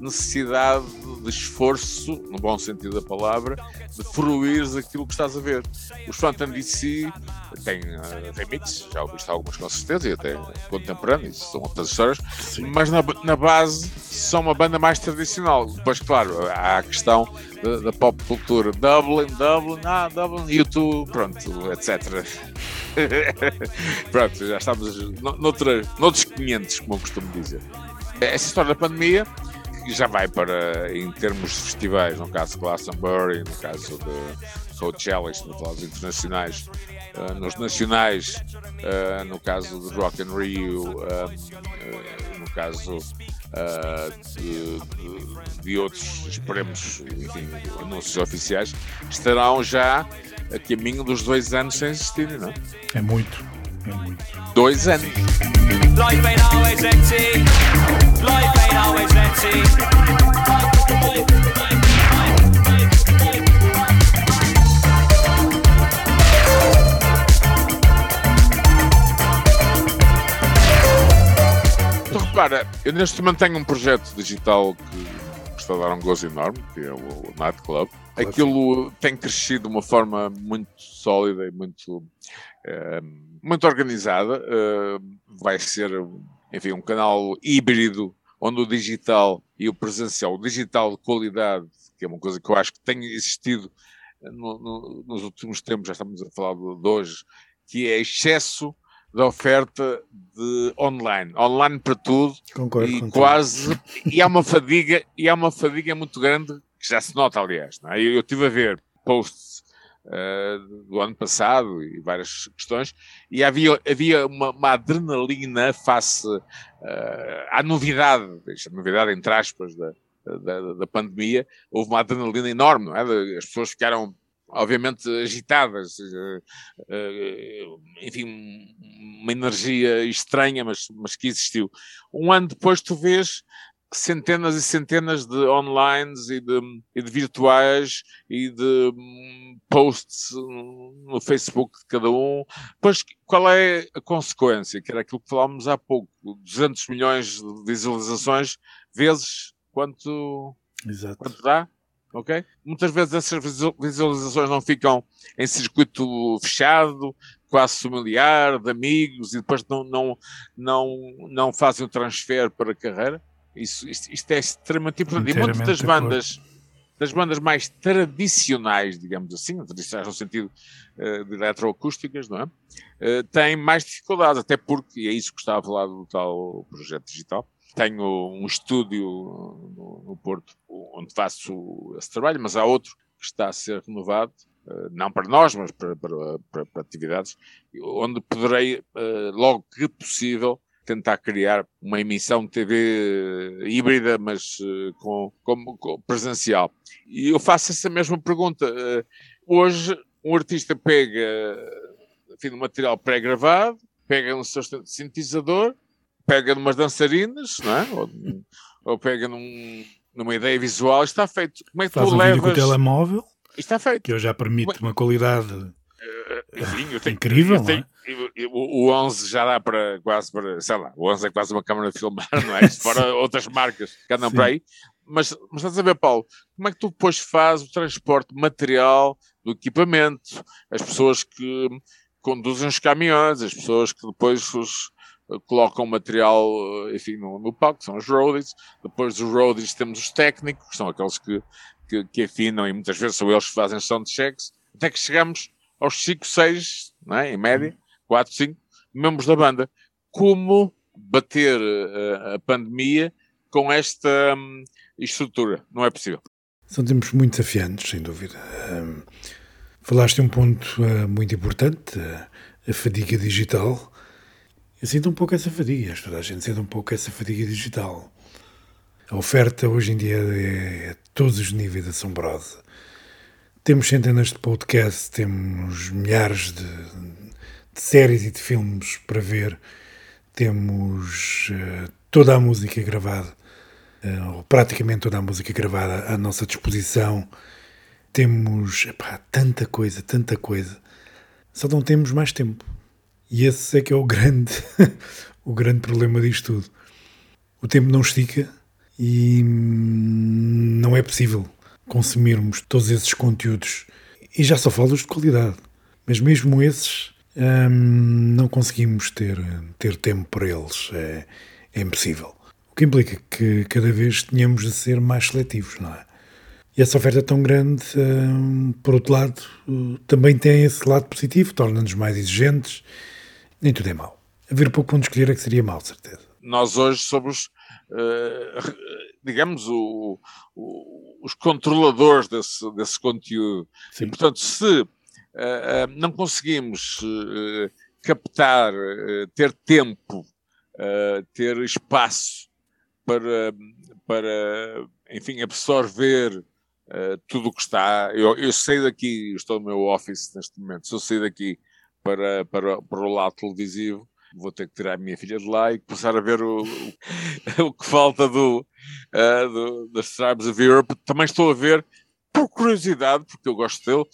necessidade de esforço, no bom sentido da palavra, de fruires aquilo que estás a ver. Os Phantom DC têm uh, remixes, já ouviste algumas com certeza, e até contemporâneos, são outras histórias, Sim. mas na, na base são uma banda mais tradicional. Depois, claro, há a questão da, pop cultura. Dublin, Dublin, ah, Dublin, YouTube, pronto, etc. pronto, já estamos noutra, noutros 500, como eu costumo dizer. Essa história da pandemia já vai para, em termos de festivais, no caso de Glastonbury, no caso de Coachella, isto dos internacionais, uh, nos nacionais, uh, no caso de Rock and Rio, uh, no caso de, de, de, outros, esperemos, enfim, anúncios oficiais, estarão já a caminho dos dois anos sem existirem, não é? É muito. Dois anos. Life ain't always empty. Life ain't always empty. Então, repara, eu neste momento tenho um projeto digital que está a dar um gozo enorme, que é o Night Club. Aquilo tem crescido de uma forma muito sólida e muito, eh, muito organizada. Uh, vai ser, enfim, um canal híbrido onde o digital e o presencial, o digital de qualidade, que é uma coisa que eu acho que tem existido no, no, nos últimos tempos, já estamos a falar de, de hoje, que é excesso da oferta de online, online para tudo Concordo e contigo. quase e há uma fadiga e há uma fadiga muito grande que já se nota aliás, é? eu, eu tive a ver posts uh, do ano passado e várias questões, e havia, havia uma, uma adrenalina face uh, à novidade, novidade entre aspas da, da, da, pandemia, houve uma adrenalina enorme, não é? As pessoas ficaram obviamente agitadas, enfim, uma energia estranha, mas, mas que existiu. Um ano depois tu vês centenas e centenas de online e de, e de virtuais e de hum, posts no Facebook de cada um. Pois qual é a consequência? Que era aquilo que falámos há pouco: 200 milhões de visualizações vezes quanto, Exato. quanto dá? Ok? Muitas vezes essas visualizações não ficam em circuito fechado, quase familiar, de amigos, e depois não, não, não, não fazem o transfer para a carreira. Isso, isto, isto é extremamente importante. E muitas das bandas, das bandas mais tradicionais, digamos assim, tradicionais no sentido uh, de eletroacústicas, não é? Uh, têm mais dificuldades, até porque, e é isso que estava a falar do tal projeto digital, tenho um estúdio no, no Porto onde faço esse trabalho, mas há outro que está a ser renovado, uh, não para nós, mas para, para, para, para atividades, onde poderei, logo que possível, tentar criar uma emissão de TV híbrida, mas uh, com, com, com, presencial. E eu faço essa mesma pergunta. Uh, hoje, um artista pega enfim, um material pré-gravado, pega no seu sintetizador, pega numas dançarinas, não é? ou, ou pega num, numa ideia visual, está feito. Como é que Faz tu um levas... vídeo com o telemóvel, está feito. que eu já permite uma qualidade enfim, tenho, incrível, não é? o, o 11 já dá para quase para, sei lá, o 11 é quase uma câmara de filmar, não é? Fora outras marcas que andam por aí. Mas, mas estás a ver, Paulo, como é que tu depois fazes o transporte material do equipamento, as pessoas que conduzem os caminhões, as pessoas que depois os, eh, colocam material, eh, enfim, no, no palco, são os roadies, depois dos roadies temos os técnicos, que são aqueles que, que, que afinam e muitas vezes são eles que fazem soundchecks, até que chegamos aos 5, 6, não é? em média, 4, 5 membros da banda. Como bater uh, a pandemia com esta um, estrutura? Não é possível. São tempos muito desafiantes, sem dúvida. Um, falaste um ponto uh, muito importante, uh, a fadiga digital. Eu sinto um pouco essa fadiga, toda a gente sente um pouco essa fadiga digital. A oferta hoje em dia é a todos os níveis assombrosa. Temos centenas de podcasts, temos milhares de, de séries e de filmes para ver. Temos uh, toda a música gravada, uh, ou praticamente toda a música gravada à nossa disposição. Temos epá, tanta coisa, tanta coisa. Só não temos mais tempo. E esse é que é o grande, o grande problema disto tudo. O tempo não estica e não é possível consumirmos todos esses conteúdos. E já só falo de qualidade. Mas mesmo esses hum, não conseguimos ter, ter tempo para eles. É, é impossível. O que implica que cada vez tenhamos de ser mais seletivos, não é? E essa oferta tão grande, hum, por outro lado, também tem esse lado positivo, torna-nos mais exigentes. Nem tudo é mau. Haver pouco onde escolher é que seria mau, certeza. Nós hoje somos, uh, digamos, o, o, os controladores desse, desse conteúdo. Sim. E, portanto, se uh, não conseguimos uh, captar, uh, ter tempo, ter espaço para, para enfim, absorver tudo o que está. Eu, eu saí daqui, estou no meu office neste momento, se eu sair daqui para, para, para o lado televisivo, vou ter que tirar a minha filha de lá e começar a ver o, o, o que falta do, uh, do, das Tribes of Europe. Também estou a ver por curiosidade, porque eu gosto dele,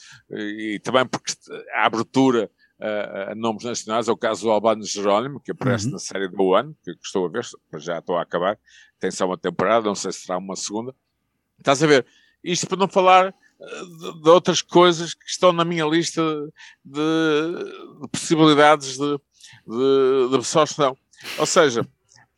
e também porque a abertura a, a nomes nacionais, é o caso do Albano Jerónimo, que aparece uhum. na série do que, que estou a ver, já estou a acabar, tem só uma temporada, não sei se será uma segunda. Estás a ver? Isto para não falar eh, de, de outras coisas que estão na minha lista de, de possibilidades de, de, de absorção. Ou seja,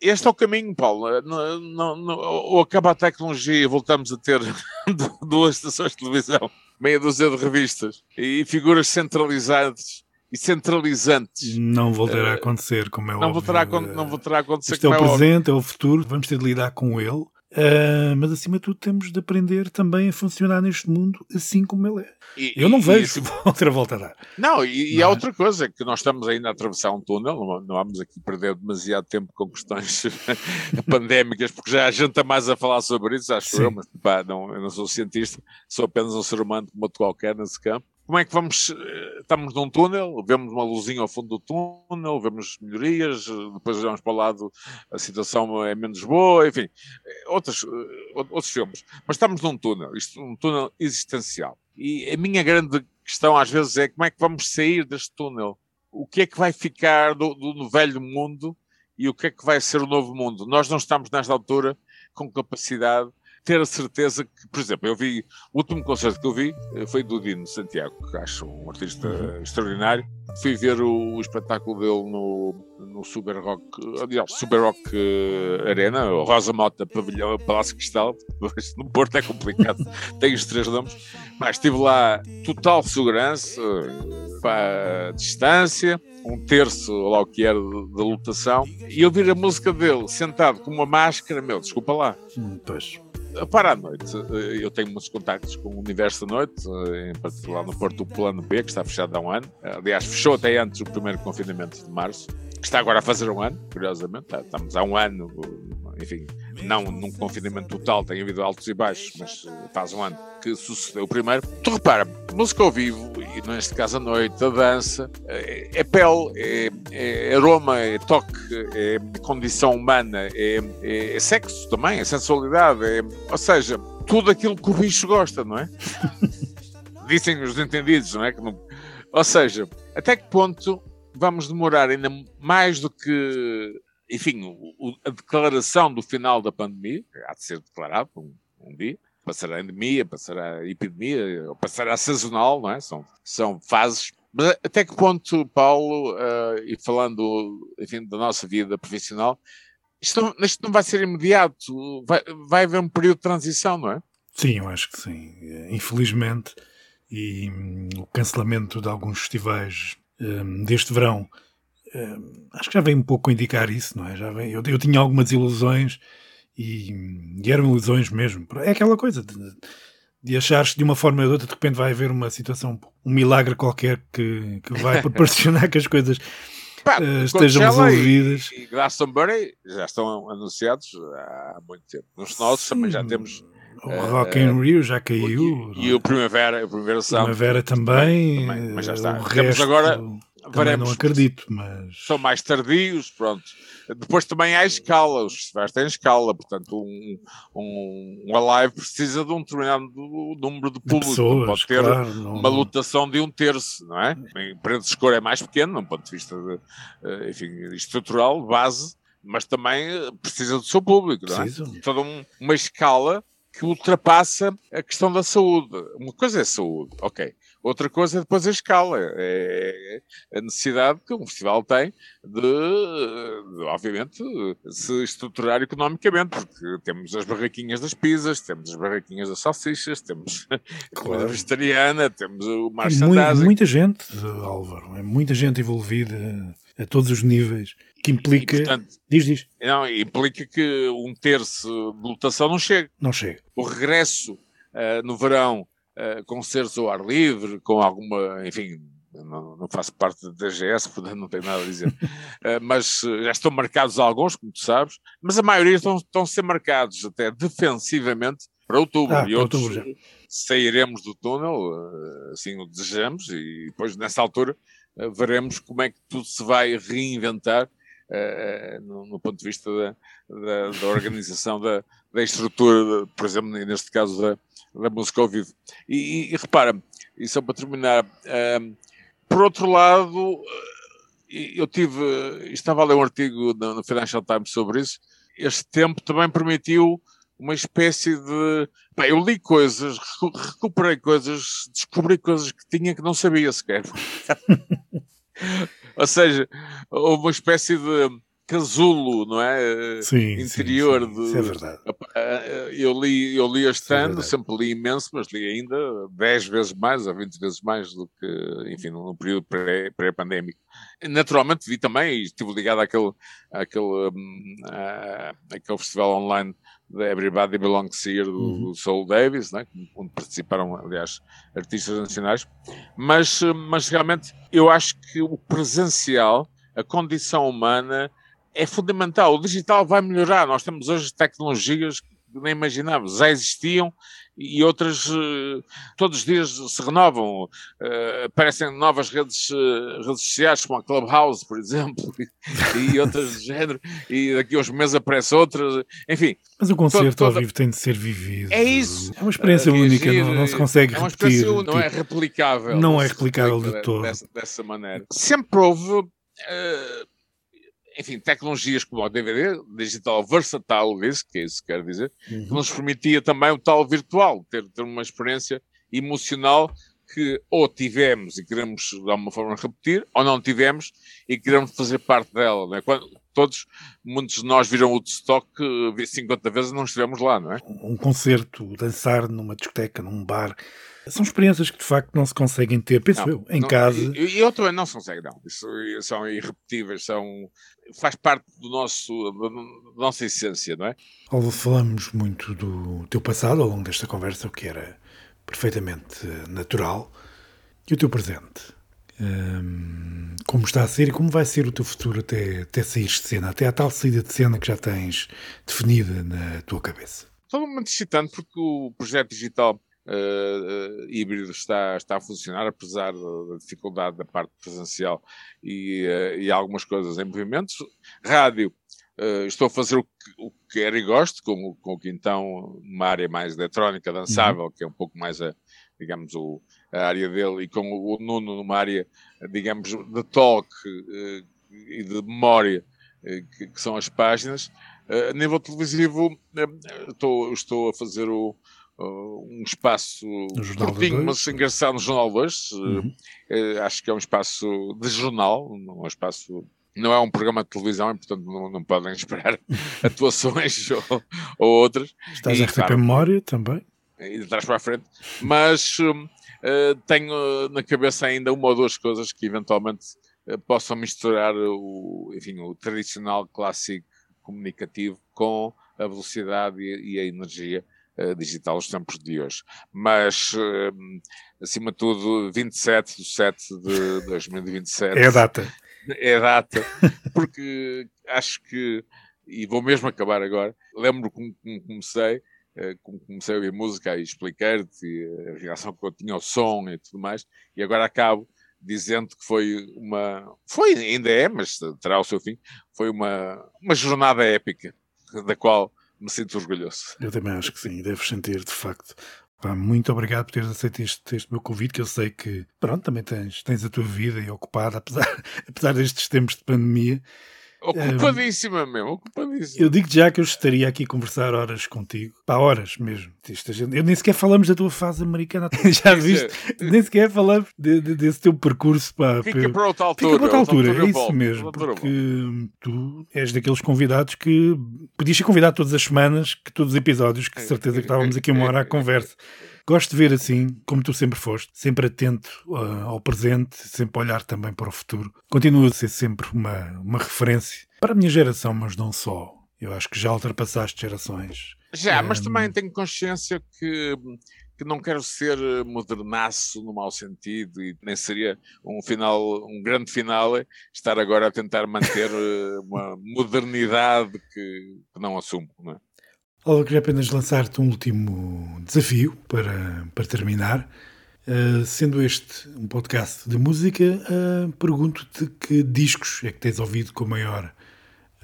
este é o caminho, Paulo. Não, não, não, ou acaba a tecnologia e voltamos a ter duas estações de televisão, meia dúzia de revistas e figuras centralizadas e centralizantes. Não voltará a acontecer, como é não óbvio. Voltará a, não voltará a acontecer, Este é o é presente, é o futuro, vamos ter de lidar com ele Uh, mas acima de tudo temos de aprender também a funcionar neste mundo assim como ele é. E, eu não vejo assim, outra volta a dar. Não, e, e há é? outra coisa, que nós estamos ainda a atravessar um túnel, não, não vamos aqui perder demasiado tempo com questões pandémicas, porque já há gente a mais a falar sobre isso, acho Sim. eu, mas pá, não, eu não sou cientista, sou apenas um ser humano como outro qualquer nesse campo como é que vamos. Eh, estamos num túnel, vemos uma luzinha ao fundo do túnel, vemos melhorias, depois olhamos para o lado, a situação é menos boa, enfim, eh, outros, eh, outros filmes. Mas estamos num túnel, isto um túnel existencial. E a minha grande questão às vezes é como é que vamos sair deste túnel? O que é que vai ficar do, do velho mundo e o que é que vai ser o novo mundo? Nós não estamos nesta altura com capacidade ter a certeza que, por exemplo, eu vi, o último concerto que eu vi eh, foi do Dino Santiago, que acho um artista uhum. extraordinário. Fui ver o, o, espetáculo dele no, no Super Rock, aliás, Super Rock uh, Arena, Rosa Mota Pavilhão, Palácio Cristal, no Porto é complicado, tem os três nomes, mas estive lá total segurança, para distância, um terço lá o que era da lotação, e eu vi a música dele sentado com uma máscara, meu, desculpa lá. Hum, pois para a noite, eh, eu tenho muitos contactos com o Universo da Noite, eh, em particular no Porto do Plano B, que está fechado há um ano. Aliás, fechou até antes do primeiro confinamento de março, que está agora a fazer um ano, curiosamente. Estamos há um ano, enfim, não num confinamento total, tem havido altos e baixos, mas eh, faz um ano que sucedeu o primeiro. Tu repara, música ao vivo, e neste caso a noite, a dança, é, é pele, é, é, aroma, é toque, é condição humana, é, é, é sexo também, é sensualidade, é, ou seja, tudo aquilo que o bicho gosta, não é? Dizem os entendidos, não é? Que não... Ou seja, até que ponto vamos demorar ainda mais do que enfim, o, a declaração do final da pandemia, há de ser declarado um, um dia, passará a endemia, passará a epidemia, ou passará a sazonal, não é? São, são fases. Mas até que ponto, Paulo, uh, e falando, enfim, da nossa vida profissional, isto não, isto não vai ser imediato, vai, vai haver um período de transição, não é? Sim, eu acho que sim. Infelizmente, e hum, o cancelamento de alguns festivais um, deste verão Uh, acho que já vem um pouco indicar isso, não é? Já vem, eu, eu tinha algumas ilusões e, e, eram ilusões mesmo. É aquela coisa de, de achares que de uma forma ou de outra de repente vai haver uma situação, um milagre qualquer que, que vai proporcionar que as coisas Pá, uh, estejam resolvidas. E, e Glastonbury já estão anunciados há muito tempo. Nos nossos Sim. também já temos. O uh, Rock in Rio já caiu. E, e o Primavera, o Primavera Sound. Primavera também. também, mas já está. O resto... agora Veremos, não acredito, mas. São mais tardios, pronto. Depois também há escala, os festivais têm escala, portanto, um, um, um Alive precisa de um determinado número de público, de pessoas, pode ter claro, não... uma lotação de um terço, não é? Em preço de escura é mais pequeno, num ponto de vista de, eh, enfim, estrutural, base, mas também eh, precisa do seu público, não é? Toda um, uma escala que ultrapassa a questão da saúde. Uma coisa é saúde, ok. Outra coisa é depois a escala, é a necessidade que um festival tem de, de, obviamente, se estruturar economicamente, porque temos as barraquinhas das pizzas, temos as barraquinhas das salsichas, temos a comida vegetariana, temos o. É muita gente, Álvaro, é muita gente envolvida a todos os níveis, que implica... E, portanto, diz, diz. Não, implica que um terço de lotação não chega. Não chega. O regresso uh, no verão uh, concertos ao ar livre, com alguma, enfim, não, não, faço parte da GS, portanto não tenho nada a dizer. uh, mas já estão marcados alguns, como tu sabes, mas a maioria estão, estão a ser marcados até defensivamente para outubro ah, e para outros outubro sairemos do túnel, assim o desejamos, e depois nessa altura veremos como é que tudo se vai reinventar no, no, ponto de vista da, da, da organização da, da estrutura, por exemplo, neste caso da, da música ao vivo. E, e, e repara, e só para terminar, um, por outro lado, eu tive, estava a ler um artigo no, no Financial Times sobre isso, este tempo também permitiu uma espécie de. Bem, eu li coisas, recuperei coisas, descobri coisas que tinha que não sabia sequer. Ou seja, houve uma espécie de casulo, não é? Sim, Interior sim, sim. Isso é verdade. Eu li, eu li este é ano, sempre li imenso, mas li ainda 10 vezes mais ou 20 vezes mais do que, enfim, no período pré-pandémico. Naturalmente vi também, e estive ligado àquele, àquele, um, àquele festival online Everybody Belongs Here do, uhum. do Soul Davis, né? onde participaram, aliás, artistas nacionais, mas, mas realmente eu acho que o presencial, a condição humana, é fundamental. O digital vai melhorar. Nós temos hoje tecnologias que nem imaginávamos, já existiam e outras uh, todos os dias se renovam. Uh, aparecem novas redes, uh, redes sociais, como a Clubhouse, por exemplo, e, outras do género, e daqui a uns meses aparecem outras, enfim. Mas o concerto todo, ao vivo tem de ser vivido. É isso. É uma experiência única, não, não, se consegue é uma repetir. Não é tipo, replicável. Não é replicável de todo. Dessa, dessa maneira. Sempre houve enfim, tecnologias como o DVD, Digital Versatile Disc, que é isso que quer dizer, uhum. que nos permitia também o tal virtual, ter, ter uma experiência emocional que ou tivemos e queremos de alguma forma repetir, ou não tivemos e queremos fazer parte dela. Não é? Quando, todos, muitos de nós viram o stock 50 vezes e não estivemos lá, não é? Um concerto, dançar numa discoteca, num bar, são experiências que de facto não se conseguem ter, penso não, eu, em não, casa. E eu também não se consegue, não. Isso, são irrepetíveis, são, faz parte do nosso, da nossa essência, não é? Falamos muito do teu passado ao longo desta conversa, o que era perfeitamente natural, e o teu presente. Hum, como está a ser e como vai ser o teu futuro até, até sair de cena, até a tal saída de cena que já tens definida na tua cabeça? Estou muito excitante porque o projeto digital uh, híbrido está, está a funcionar, apesar da dificuldade da parte presencial e, uh, e algumas coisas em movimentos. Rádio, estou a fazer o que, o que quero e gosto, com, com o Quintão, uma área mais eletrónica, dançável, uhum. que é um pouco mais a, digamos, o, a área dele, e com o Nuno numa área, digamos, de talk e de memória, que, que, são as páginas. a nível televisivo, estou, estou a fazer o, um espaço curtinho, mas engraçado no Jornal 2. Uh, uhum. Uh, acho que é um espaço de jornal, não é um espaço. Não é um programa de televisão, e portanto não, não podem esperar atuações ou, ou, outras. Estás e, a receber claro, memória também. E de trás para a frente. Mas uh, tenho na cabeça ainda uma ou duas coisas que eventualmente uh, possam misturar o, enfim, o tradicional clássico comunicativo com a velocidade e, e a energia uh, digital os tempos de hoje. Mas, uh, acima de tudo, 27 de 7 de 2027. É a data. É a data, porque acho que, e vou mesmo acabar agora, lembro como, como comecei, eh, como comecei a ouvir música e explicar-te a reação que eu tinha ao som e tudo mais, e agora acabo dizendo que foi uma, foi, ainda é, mas terá o seu fim, foi uma, uma jornada épica, da qual me sinto orgulhoso. Eu também acho que sim, deves sentir de facto. Muito obrigado por teres aceito este, este, meu convite, que eu sei que, pronto, também tens, tens a tua vida e ocupada, apesar, apesar destes tempos de pandemia. Ocupadíssima mesmo, ocupadíssima. Eu digo já que eu estaria aqui a conversar horas contigo. Pá, horas mesmo. Eu nem sequer falamos da tua fase americana. já viste? nem sequer falamos de, de, desse teu percurso. Pá, Fica para outra altura. Fica para outra altura, altura é isso mesmo. Porque tu és daqueles convidados que podias ser convidado todas as semanas, que todos os episódios, que certeza que estávamos aqui uma hora à conversa. Gosto de ver assim, como tu sempre foste, sempre atento uh, ao presente, sempre olhar também para o futuro. Continua a ser sempre uma, uma referência para a minha geração, mas não só. Eu acho que já ultrapassaste gerações. Já, um... mas também tenho consciência que, que não quero ser modernaço no mau sentido e nem seria um final, um grande final estar agora a tentar manter uh, uma modernidade que, que não assumo. Não é? Olha, queria apenas lançar-te um último desafio para, para terminar. Uh, sendo este um podcast de música, uh, pergunto-te que discos é que tens ouvido com maior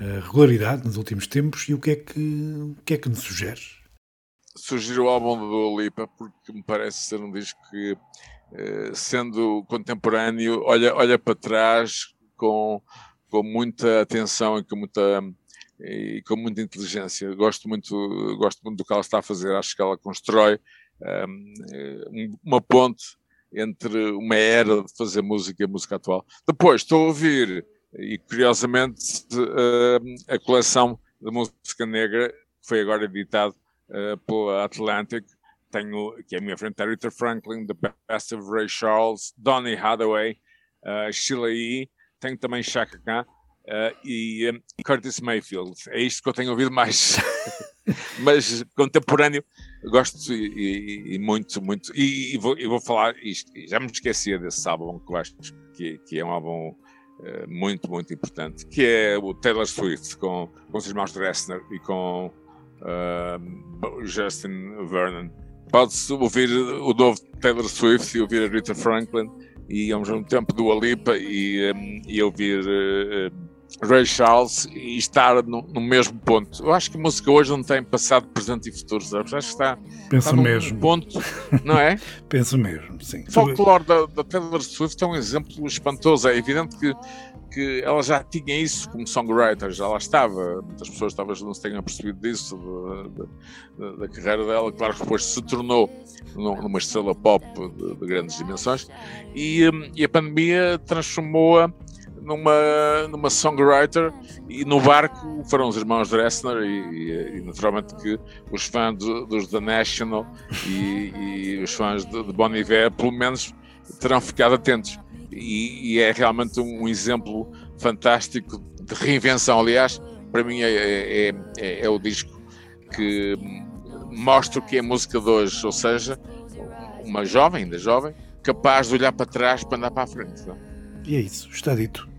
uh, regularidade nos últimos tempos e o que é que, o que, é que nos sugeres? Sugiro o álbum do Dua Lipa porque me parece ser um disco que, sendo contemporâneo, olha, olha para trás com, com muita atenção e com muita e com muita inteligência. Gosto muito, gosto muito do que ela está a fazer. Acho que ela constrói um, uma ponte entre uma era de fazer música e a música atual. Depois estou a ouvir E curiosamente, a coleção de música negra que foi agora editado pela Atlantic tenho aqui à minha frente Aretha Franklin, The Best of Ray Charles, Donny Hathaway, uh, Sheila E. Tenho também Chaka Khan uh, e um, Curtis Mayfield. É isto que eu tenho ouvido mais. Mas contemporâneo, gosto e, e, e muito, muito. E, e, vou, vou falar isto. Já me esquecia desse álbum que eu acho que, que é um álbum uh, muito, muito importante, que é o Taylor Swift com, com os irmãos Dressner e com uh, Justin Vernon pode-se ouvir o novo Taylor Swift e ouvir a Rita Franklin e ao mesmo tempo do Alipa e, um, e ouvir uh, Ray Charles e estar no, no, mesmo ponto. Eu acho que a música hoje não tem passado, presente e futuro, sabes? Acho que está, Penso está mesmo. ponto, não é? Penso mesmo, sim. O folclore da, da Taylor Swift é um exemplo espantoso. É evidente que que ela já tinha isso como songwriter, já lá estava. Muitas pessoas talvez não se tenham percebido disso, da, carreira dela. Claro que depois se tornou numa estrela pop de, de grandes dimensões e, hum, e a pandemia transformou-a numa, numa songwriter e no barco foram os irmãos Dressner e, e, naturalmente que os fãs do, dos The National e, e os fãs de, de Bon Iver pelo menos terão ficado atentos e, e, é realmente um exemplo fantástico de reinvenção. Aliás, para mim é, é, é, é o disco que mostra o que é música de hoje, ou seja, uma jovem, ainda jovem, capaz de olhar para trás para andar para a frente. Não? E é isso, está dito.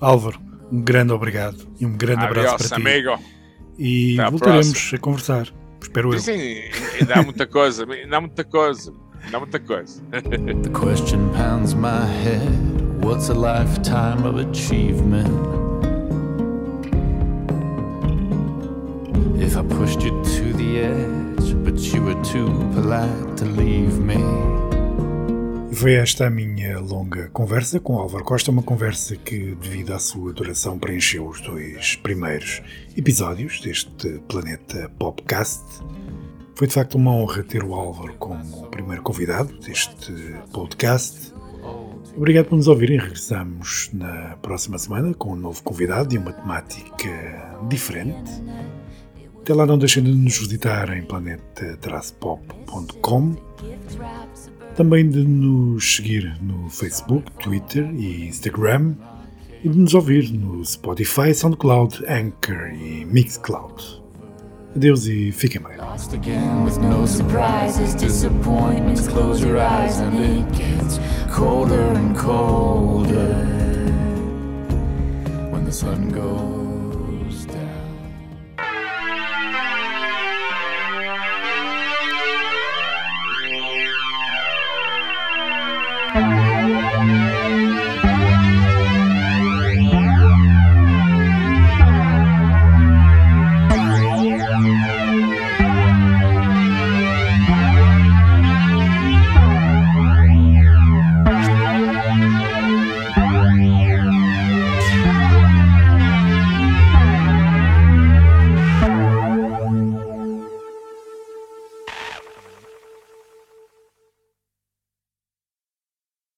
Álvaro, um grande obrigado e um grande Adiós, abraço para amigo. ti. E voltaremos a conversar, espero eu. Sim, ainda há muita coisa, ainda há muita coisa. Dá muita coisa. The question pounds my head. What's a lifetime of achievement? If I pushed you to the edge, but you were too polite to leave me. Foi esta a minha longa conversa com Álvaro Costa, uma conversa que, devido à sua duração, preencheu os dois primeiros episódios deste Planeta Popcast. Foi de facto uma honra ter o Álvaro como primeiro convidado deste podcast. Obrigado por nos ouvirem. Regressamos na próxima semana com um novo convidado e uma temática diferente. Até lá, não deixem de nos visitar em planeta-pop.com. Também de nos seguir no Facebook, Twitter e Instagram. E de nos ouvir no Spotify, SoundCloud, Anchor e Mixcloud. Adeus e fiquem bem. Lost again with no surprises, disappointments. Close your eyes and it gets colder and colder when the sun goes.